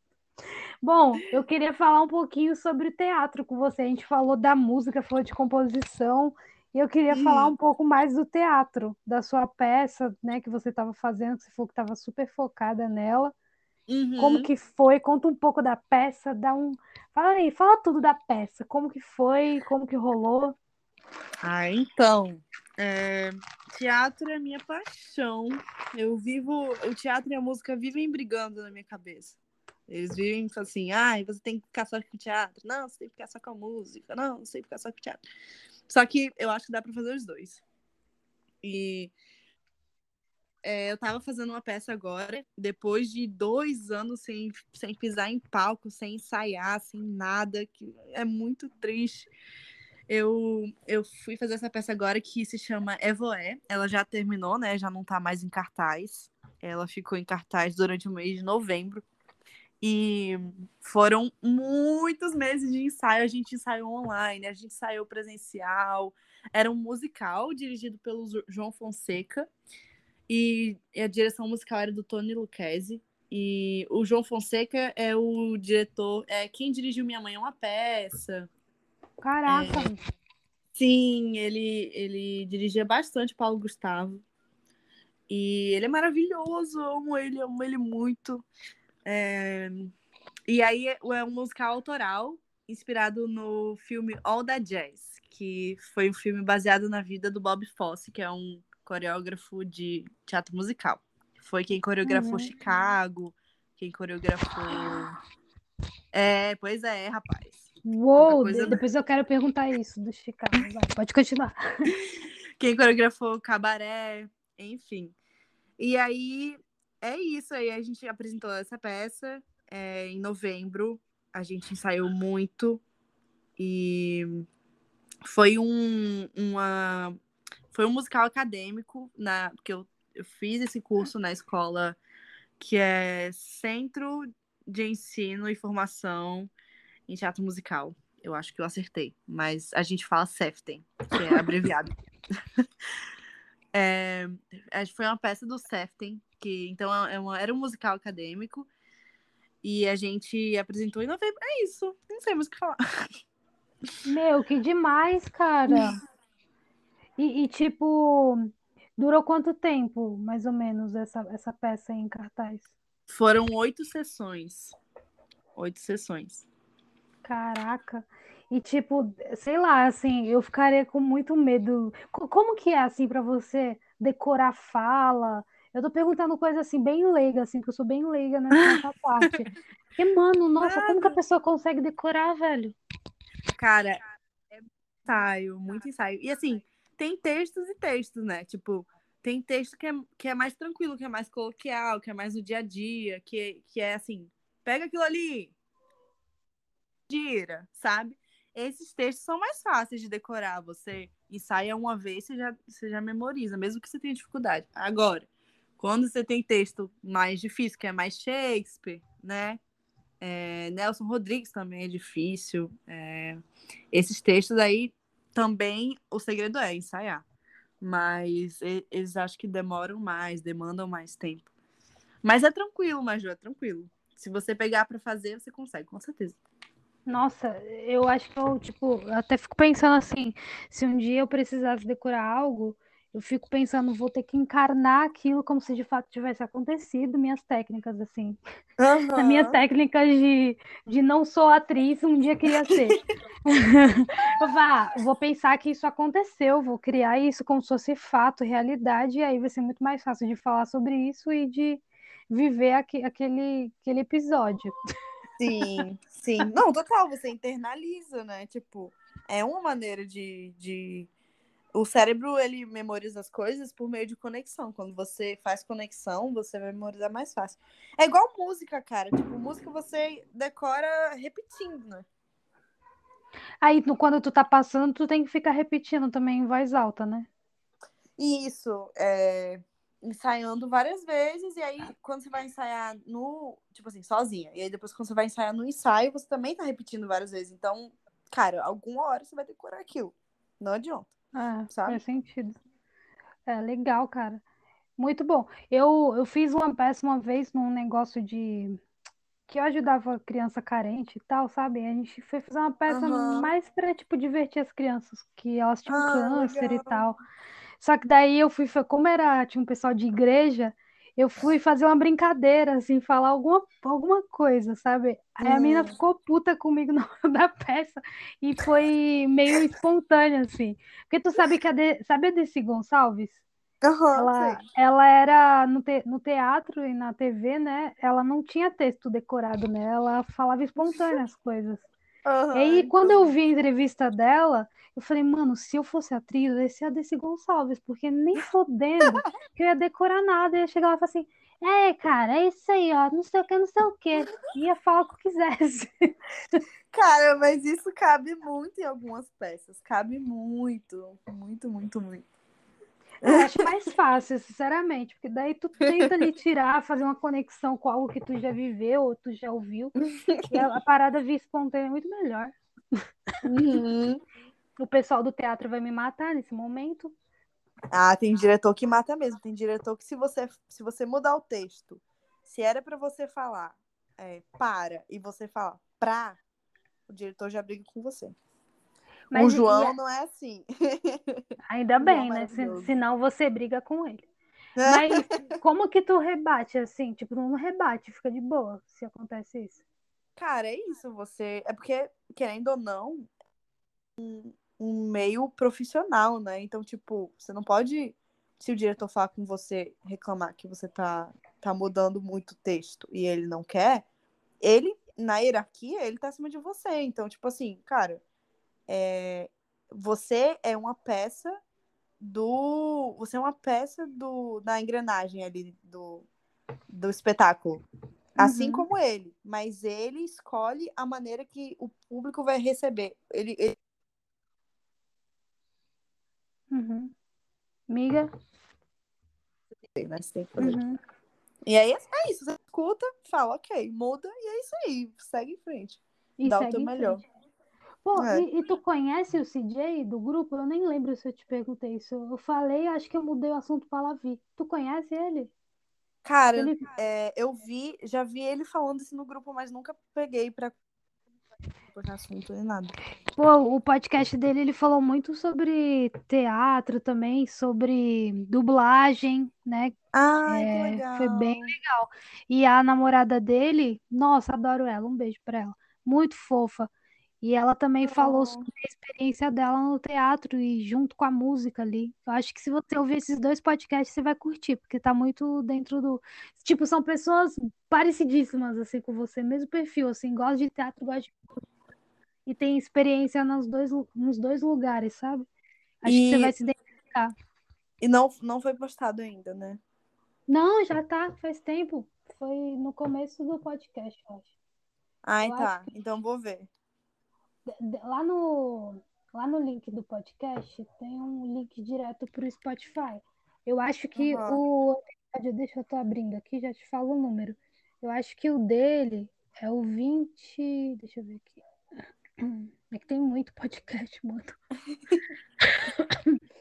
Bom, eu queria falar um pouquinho sobre o teatro com você. A gente falou da música, falou de composição, e eu queria Hum. falar um pouco mais do teatro, da sua peça, né, que você estava fazendo, que você falou que estava super focada nela. Uhum. Como que foi? Conta um pouco da peça, dá um. Fala aí, fala tudo da peça. Como que foi? Como que rolou? Ah, então, é, teatro é minha paixão. Eu vivo, o teatro e a música vivem brigando na minha cabeça. Eles vivem assim, ai, você tem que ficar só com teatro. Não, você tem que ficar só com a música. Não, você tem que ficar só com teatro. Só que eu acho que dá pra fazer os dois. E é, eu tava fazendo uma peça agora, depois de dois anos sem, sem pisar em palco, sem ensaiar, sem nada, que é muito triste. Eu, eu fui fazer essa peça agora que se chama Evoé. Ela já terminou, né? Já não tá mais em cartaz. Ela ficou em cartaz durante o mês de novembro. E foram muitos meses de ensaio. A gente ensaiou online, a gente ensaiou presencial. Era um musical dirigido pelo João Fonseca. E a direção musical era do Tony Lucchesi. E o João Fonseca é o diretor, é quem dirigiu Minha Mãe é uma Peça. Caraca, Sim, ele, ele dirigia bastante Paulo Gustavo. E ele é maravilhoso, amo ele, amo ele muito. É, E aí é é um musical autoral, inspirado no filme All That Jazz, que foi um filme baseado na vida do Bob Fosse, que é um coreógrafo de teatro musical. Foi quem coreografou Uhum. Chicago, quem coreografou. É, pois é, rapaz. uou, coisa, né? depois eu quero perguntar isso do Chicago. Vai, pode continuar. quem coreografou Cabaré, enfim. E aí é isso aí, a gente apresentou essa peça é, em novembro, a gente ensaiou muito e foi um uma foi um musical acadêmico na porque eu, eu fiz esse curso na escola que é Centro de Ensino e Formação em Teatro Musical. Eu acho que eu acertei, mas a gente fala Seften, que é abreviado. é, foi uma peça do Seften, que então é uma, era um musical acadêmico, e a gente apresentou em novembro. É isso, não sei mais o que falar. Meu, que demais, cara! E, e, tipo, durou quanto tempo, mais ou menos, essa, essa peça em cartaz? Foram oito sessões. Oito sessões. Caraca. E tipo, sei lá, assim, eu ficaria com muito medo. Como que é assim para você decorar fala? Eu tô perguntando coisa assim bem leiga, assim, que eu sou bem leiga nessa parte. E mano, nossa, como que a pessoa consegue decorar, velho? Cara, é ensaio, muito ensaio. E assim, tem textos e textos, né? Tipo, tem texto que é, que é mais tranquilo, que é mais coloquial, que é mais no dia a dia, que, que é assim, pega aquilo ali, gira, sabe? Esses textos são mais fáceis de decorar. Você ensaia uma vez, você já, você já memoriza, mesmo que você tenha dificuldade. Agora, quando você tem texto mais difícil, que é mais Shakespeare, né? É, Nelson Rodrigues também é difícil. É, esses textos aí também o segredo é ensaiar. Mas eles acho que demoram mais, demandam mais tempo. Mas é tranquilo, Maju, é tranquilo. Se você pegar para fazer, você consegue, com certeza. Nossa, eu acho que eu, tipo, até fico pensando assim, se um dia eu precisasse decorar algo, eu fico pensando, vou ter que encarnar aquilo como se de fato tivesse acontecido, minhas técnicas, assim. Uhum. A minha técnica de, de não sou atriz, um dia queria ser. Vá, vou pensar que isso aconteceu, vou criar isso como se fosse fato, realidade, e aí vai ser muito mais fácil de falar sobre isso e de viver aquele, aquele episódio. Sim, sim. Não, total, você internaliza, né? Tipo, é uma maneira de, de. O cérebro, ele memoriza as coisas por meio de conexão. Quando você faz conexão, você vai memorizar mais fácil. É igual música, cara. Tipo, música você decora repetindo, né? Aí, quando tu tá passando, tu tem que ficar repetindo também em voz alta, né? Isso. É ensaiando várias vezes, e aí quando você vai ensaiar no, tipo assim, sozinha, e aí depois quando você vai ensaiar no ensaio, você também tá repetindo várias vezes. Então, cara, alguma hora você vai curar aquilo. Não adianta. É, sabe? faz sentido. É legal, cara. Muito bom. Eu, eu fiz uma peça uma vez num negócio de que eu ajudava criança carente e tal, sabe? A gente foi fazer uma peça uhum. mais para tipo divertir as crianças, que elas tinham ah, câncer legal. e tal. Só que daí eu fui, como era, tinha um pessoal de igreja, eu fui fazer uma brincadeira, assim, falar alguma, alguma coisa, sabe? Aí a menina hum. ficou puta comigo na hora da peça e foi meio espontânea, assim. Porque tu sabe que a de, sabe a Desi Gonçalves? Uhum, ela, ela era no, te, no teatro e na TV, né? Ela não tinha texto decorado, né? Ela falava espontânea as coisas. Uhum, e aí, quando eu vi a entrevista dela, eu falei, mano, se eu fosse atriz, esse é a Desi Gonçalves, porque nem fodendo que eu ia decorar nada. Eu ia chegar lá e falar assim, é, cara, é isso aí, ó, não sei o que, não sei o que. Ia falar o que eu quisesse. Cara, mas isso cabe muito em algumas peças. Cabe muito, muito, muito, muito. Eu acho mais fácil, sinceramente, porque daí tu tenta lhe tirar, fazer uma conexão com algo que tu já viveu ou tu já ouviu, e a, parada vir espontânea é muito melhor. Uhum. O pessoal do teatro vai me matar nesse momento. Ah, tem diretor que mata mesmo. Tem diretor que se você, se você mudar o texto, se era para você falar é, para e você falar pra, o diretor já briga com você. Mas, o João não é assim. Ainda bem, é né? Se, senão você briga com ele. Mas como que tu rebate assim? Tipo, não rebate, fica de boa se acontece isso. Cara, é isso. Você. É porque, querendo ou não, um meio profissional, né? Então, tipo, você não pode, se o diretor falar com você, reclamar que você tá, tá mudando muito o texto e ele não quer, ele, na hierarquia, ele tá acima de você. Então, tipo assim, cara, é, você é uma peça do. Você é uma peça do, da engrenagem ali do, do espetáculo. Assim uhum. como ele. Mas ele escolhe a maneira que o público vai receber. Ele, ele Uhum. Miga? Mas tem que fazer. Uhum. E aí é isso, você escuta, fala, ok, muda, e é isso aí, segue em frente. E Dá o teu melhor. Pô, É. e, e tu conhece o CJ do grupo? Eu nem lembro se eu te perguntei isso. Eu falei, acho que eu mudei o assunto pra Lavi. Tu conhece ele? Cara, Ele- é, eu vi, já vi ele falando isso no grupo, mas nunca peguei pra puxar assunto nem nada. Pô, o podcast dele, ele falou muito sobre teatro também, sobre dublagem, né? Que É, legal. foi bem legal. E a namorada dele, nossa, adoro ela. Um beijo pra ela. Muito fofa. E ela também falou Oh. sobre a experiência dela no teatro e junto com a música ali. Eu acho que se você ouvir esses dois podcasts, você vai curtir, porque tá muito dentro do. Tipo, são pessoas parecidíssimas, assim, com você, mesmo perfil, assim, gosta de teatro, gosta de música. E tem experiência nos dois, nos dois lugares, sabe? Acho que você E- vai se identificar. E não, não foi postado ainda, né? Não, já tá, faz tempo. Foi no começo do podcast, eu acho. Ai, Eu tá. Então vou ver. Lá no, lá no link do podcast tem um link direto pro Spotify. Eu acho que Aham. o deixa eu tô abrindo aqui, já te falo o número. Eu acho que o dele é o 20, deixa eu ver aqui. É que tem muito podcast, mano.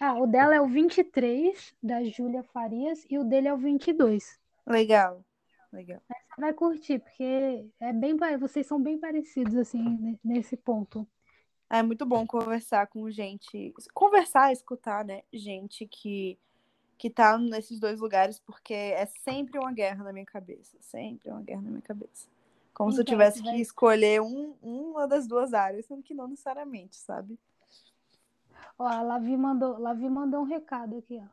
Ah, o dela é o 23 da Júlia Farias e o dele é o 22. Legal. Legal. Você vai curtir, porque é bem, vocês são bem parecidos assim ne- nesse ponto. É muito bom conversar com gente. Conversar, escutar, né? Gente que, que tá nesses dois lugares, porque é sempre uma guerra na minha cabeça. Sempre uma guerra na minha cabeça. Como se eu Então, tivesse que escolher um, uma das duas áreas, sendo que não necessariamente, sabe? Ó, a Lavi mandou, Lavi mandou um recado aqui, ó.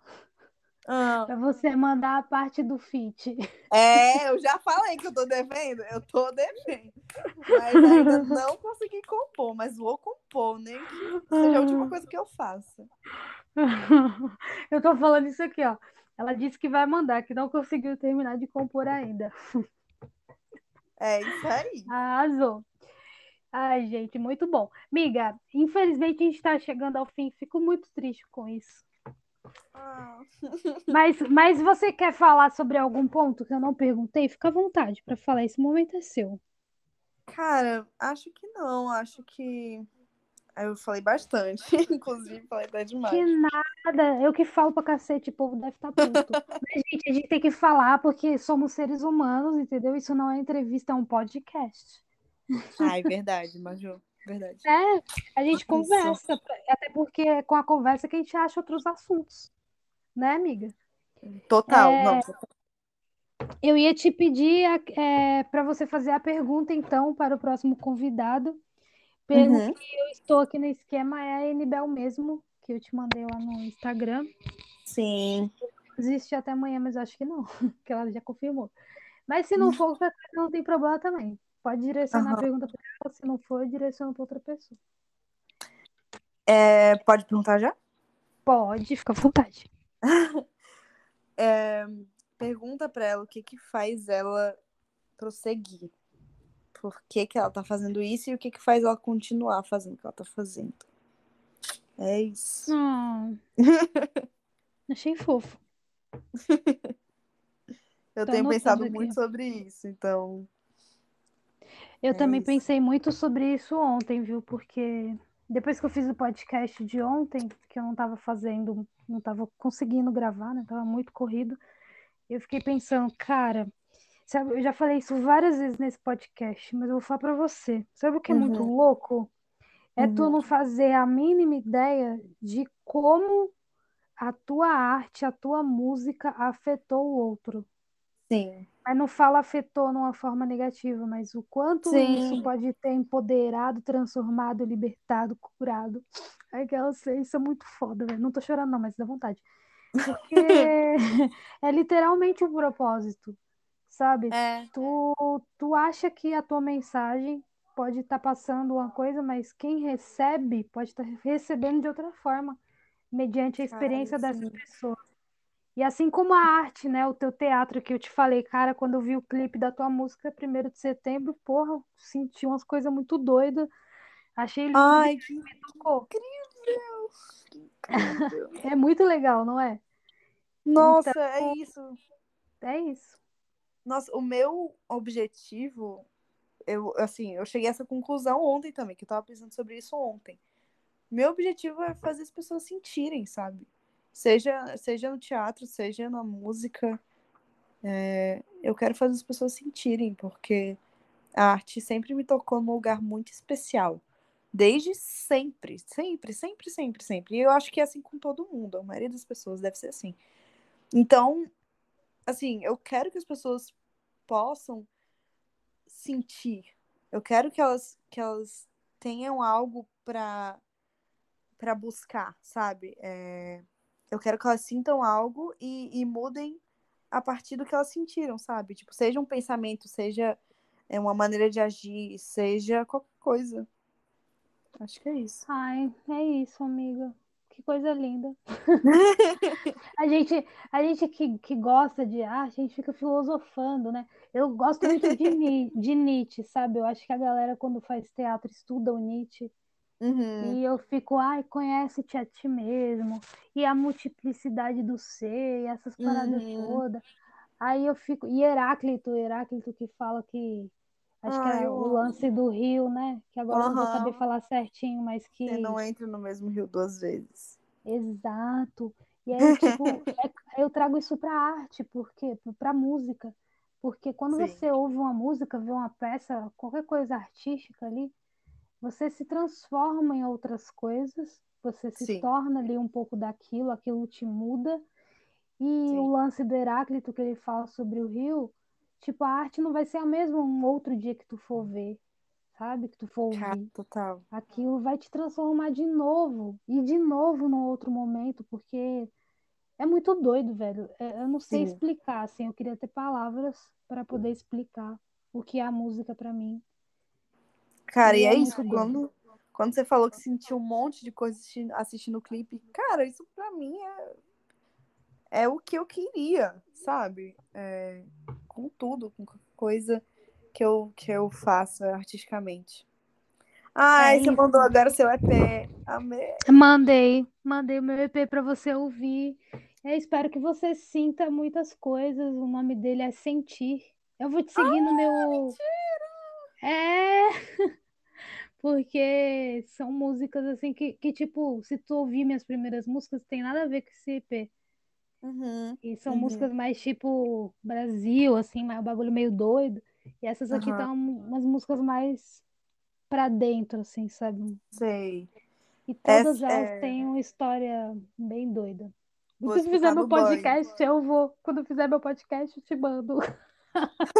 Ah, Pra você mandar a parte do feat. é, eu já falei que eu tô devendo, eu tô devendo. Mas ainda não consegui compor, mas vou compor, nem que seja a última coisa que eu faça. Eu tô falando isso aqui, ó. Ela disse que vai mandar, que não conseguiu terminar de compor ainda. É isso aí. Arrasou. Ai, gente, muito bom. Miga, infelizmente a gente tá chegando ao fim. Fico muito triste com isso. Ah. Mas, mas você quer falar sobre algum ponto que eu não perguntei? Fica à vontade para falar. Esse momento é seu. Cara, acho que não. Acho que. Eu falei bastante. Inclusive, falei até demais. Que nada, eu que falo pra cacete, o povo deve estar puto. Mas, gente, a gente tem que falar porque somos seres humanos, entendeu? Isso não é entrevista, é um podcast. Ai, verdade, Maju. Verdade. É, a gente conversa, até porque é com a conversa que a gente acha outros assuntos. Né, amiga? Total. É, Não, Eu ia te pedir para você fazer a pergunta, então, para o próximo convidado. Pergunta Uhum. que eu estou aqui no esquema é a Enibel mesmo, que eu te mandei lá no Instagram. Sim. Existe até amanhã, mas eu acho que não, que ela já confirmou. Mas se não for, não tem problema também. Pode direcionar a Aham. pergunta para ela, se não for, direciona para outra pessoa. É, pode perguntar já? Pode, fica à vontade. É, pergunta pra ela o que que faz ela prosseguir. Por que que ela tá fazendo isso e o que que faz ela continuar fazendo o que ela tá fazendo. É isso. Hum. Achei fofo. Eu Tô tenho pensado muito sobre isso, então. Eu É também isso. pensei muito sobre isso ontem, viu? Porque depois que eu fiz o podcast de ontem, que eu não estava fazendo, não estava conseguindo gravar, né? Tava muito corrido. Eu fiquei pensando, cara, sabe, eu já falei isso várias vezes nesse podcast, mas eu vou falar pra você. Sabe o que é muito Uhum. louco? É tu Uhum. não fazer a mínima ideia de como a tua arte, a tua música afetou o outro. Sim. Mas não fala afetou numa forma negativa, mas o quanto isso Sim. pode ter empoderado, transformado, libertado, curado. Ai, que eu sei, isso é muito foda, velho. Não tô chorando, não, mas dá vontade. Porque é literalmente um propósito, sabe? É. Tu, tu acha que a tua mensagem pode estar passando uma coisa, mas quem recebe pode estar recebendo de outra forma, mediante a experiência Cara, dessa sim. E assim como a arte, né? O teu teatro que eu te falei, cara, quando eu vi o clipe da tua música, 1 de setembro, porra, senti umas coisas muito doidas. Achei lindo, Ai, que me tocou. incrível! Que incrível. É muito legal, não é? Nossa, Então- é isso. É isso. Nossa, o meu objetivo eu, assim, eu cheguei a essa conclusão ontem também, que eu tava pensando sobre isso ontem. Meu objetivo é fazer as pessoas sentirem, sabe? Seja, seja no teatro, seja na música. É, eu quero fazer as pessoas sentirem, porque a arte sempre me tocou num lugar muito especial. Desde sempre, sempre, sempre, sempre, sempre. E eu acho que é assim com todo mundo. A maioria das pessoas deve ser assim. Então, assim, eu quero que as pessoas possam sentir. Eu quero que elas, que elas tenham algo para para buscar, sabe? É... Eu quero que elas sintam algo e, e, mudem a partir do que elas sentiram, sabe? Tipo, seja um pensamento, seja é, uma maneira de agir, seja qualquer coisa. Acho que é isso. Ai, é isso, amiga. Que coisa linda. a gente, a gente que, que gosta de arte, a gente fica filosofando, né? Eu gosto muito de, de Nietzsche, sabe? Eu acho que a galera, quando faz teatro, estuda o Nietzsche. Uhum. E eu fico, ai, conhece-te a ti mesmo, e a multiplicidade do ser, e essas paradas uhum. todas. Aí eu fico. E Heráclito, Heráclito que fala que Acho que é o lance do rio, né? Que agora uhum. não vou saber falar certinho, mas que. Você não entra no mesmo rio duas vezes. Exato. E aí, tipo, é, eu trago isso pra arte, porque pra música. Porque quando Sim. você ouve uma música, vê uma peça, qualquer coisa artística ali, você se transforma em outras coisas, você se Sim. torna ali um pouco daquilo, aquilo te muda. E Sim. o lance do Heráclito que ele fala sobre o rio Tipo, a arte não vai ser a mesma um outro dia que tu for ver, sabe? Que tu for ouvir. Total. Aquilo vai te transformar de novo. E de novo no outro momento, porque é muito doido, velho. É, eu não sei Sim. explicar, assim. Eu queria ter palavras para poder explicar o que é a música para mim. Cara, e, é, isso. Quando, quando você falou que sentiu um monte de coisa assistindo, assistindo o clipe, cara, isso para mim é é o que eu queria, sabe? É, com tudo, com coisa que eu, que eu faça artisticamente. Ai, é você mandou agora o seu EP. Amei. Mandei, mandei o meu EP para você ouvir. Eu espero que você sinta muitas coisas. O nome dele é Sentir. Eu vou te seguir no meu. Mentira! É! Porque são músicas assim que, que, tipo, se tu ouvir minhas primeiras músicas, tem nada a ver com esse EP. Uhum, e são uhum. músicas mais tipo Brasil, assim, mais um bagulho meio doido. E essas aqui estão uhum. umas músicas mais pra dentro, assim, sabe? Sei. E todas Essa, elas é... têm uma história bem doida. Vou Se fizer meu podcast, banho. eu vou. Quando fizer meu podcast, eu te mando.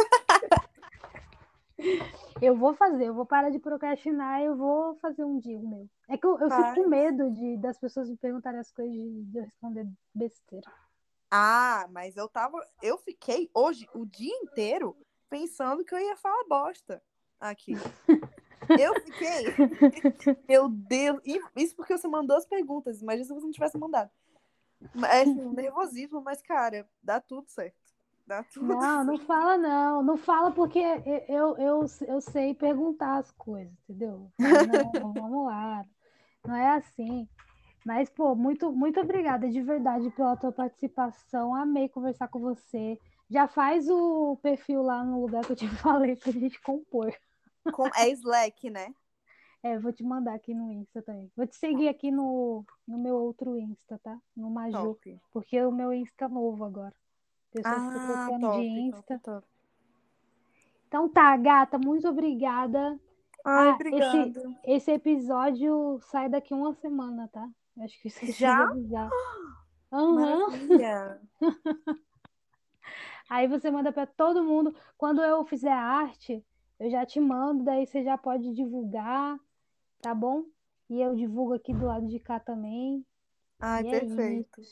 eu vou fazer, eu vou parar de procrastinar, eu vou fazer um dia o meu. É que eu, eu fico com medo de, das pessoas me perguntarem as coisas de, de eu responder besteira. Ah, mas eu tava. Eu fiquei hoje o dia inteiro pensando que eu ia falar bosta aqui. Eu fiquei. Meu Deus. Isso porque você mandou as perguntas. Imagina se você não tivesse mandado. É assim, um nervosismo, mas, cara, dá tudo certo. Dá tudo não, não fala, não. Não fala porque eu, eu, eu sei perguntar as coisas, entendeu? Não, vamos lá. Não é assim. Mas, pô, muito, muito obrigada de verdade pela tua participação. Amei conversar com você. Já faz o perfil lá no lugar que eu te falei pra gente compor. Com, é Slack, né? É, vou te mandar aqui no Insta também. Vou te seguir aqui no, no meu outro Insta, tá? No Maju. Top. Porque o meu Insta é novo agora. Pessoas ah, top, de Insta. Top. Então tá, gata, muito obrigada. Ai, ah, obrigada. Esse, esse episódio sai daqui uma semana, tá? Acho que esqueci Já? de avisar. Uhum. Aí você manda para todo mundo. Quando eu fizer arte, eu já te mando, daí você já pode divulgar, tá bom? E eu divulgo aqui do lado de cá também. Ai, e é perfeito. É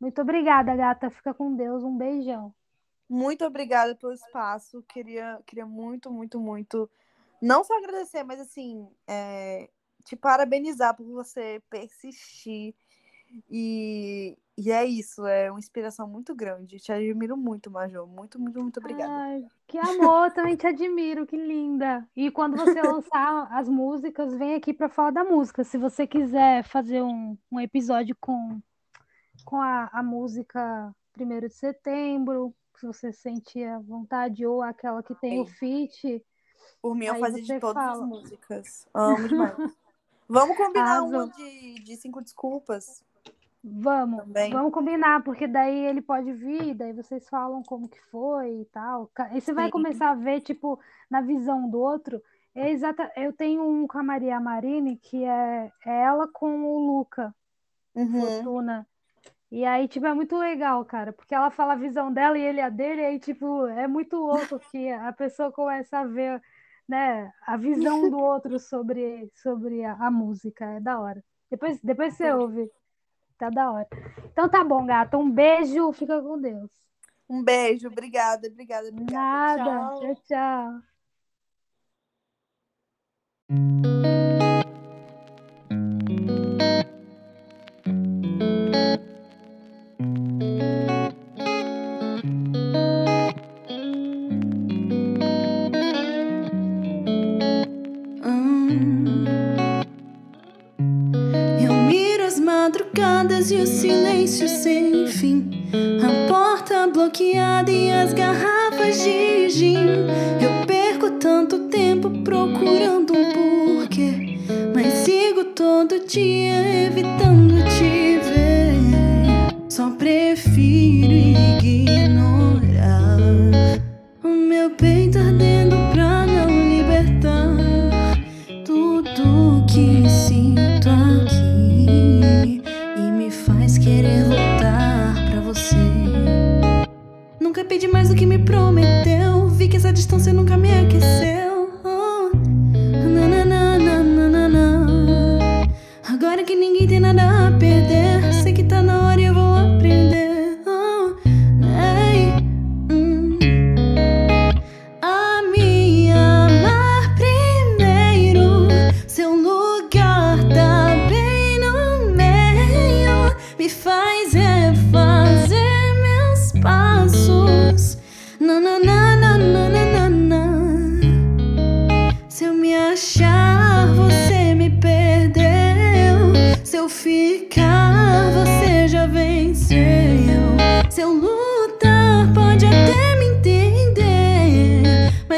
Muito obrigada, gata. Fica com Deus. Um beijão. Muito obrigada pelo espaço. Queria, queria muito, muito, muito. Não só agradecer, mas assim, é, te parabenizar por você persistir. E, e é isso, é uma inspiração muito grande. Te admiro muito, Major. Muito, muito, muito obrigada. Ai, que amor, também te admiro, que linda. E quando você lançar as músicas, vem aqui para falar da música. Se você quiser fazer um, um episódio com, com a, a música 1 de setembro, se você sentir a vontade, ou aquela que tem o feat Por mim, eu fazia de todas fala. as músicas. Amo demais. Vamos combinar Arrasou. uma de, de cinco desculpas Vamos, também. vamos combinar, porque daí ele pode vir, daí vocês falam como que foi e tal. E você vai Sim. começar a ver, tipo, na visão do outro. É exata... Eu tenho um com a Maria Marini, que é, é ela com o Luca Uhum. Fortuna. E aí, tipo, é muito legal, cara, porque ela fala a visão dela e ele a dele, e aí, tipo, é muito louco que a pessoa começa a ver, né, a visão do outro sobre, sobre a, a música. É da hora. Depois, depois você ouve. Tá da hora. Então tá bom, gata. Um beijo, fica com Deus. Um beijo, obrigada, obrigada, obrigada. Nada. Tchau. Tchau, tchau. Silêncio sem fim. A porta bloqueada e as garrafas de gin. Eu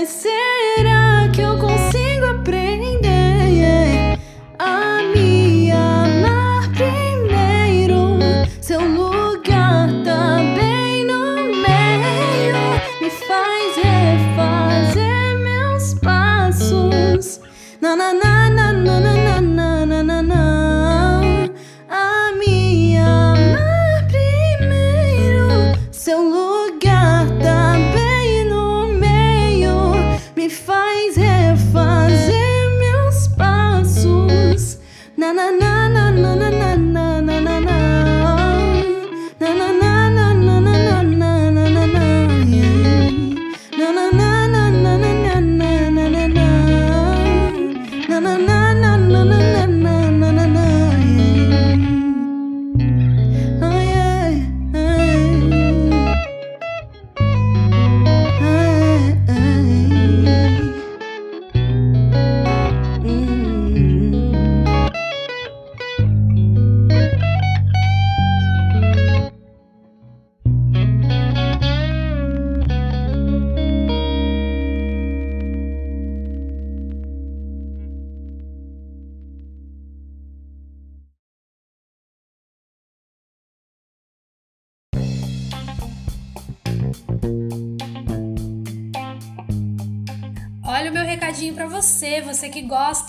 você.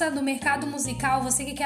Do mercado musical, você que quer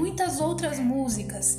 muitas outras músicas.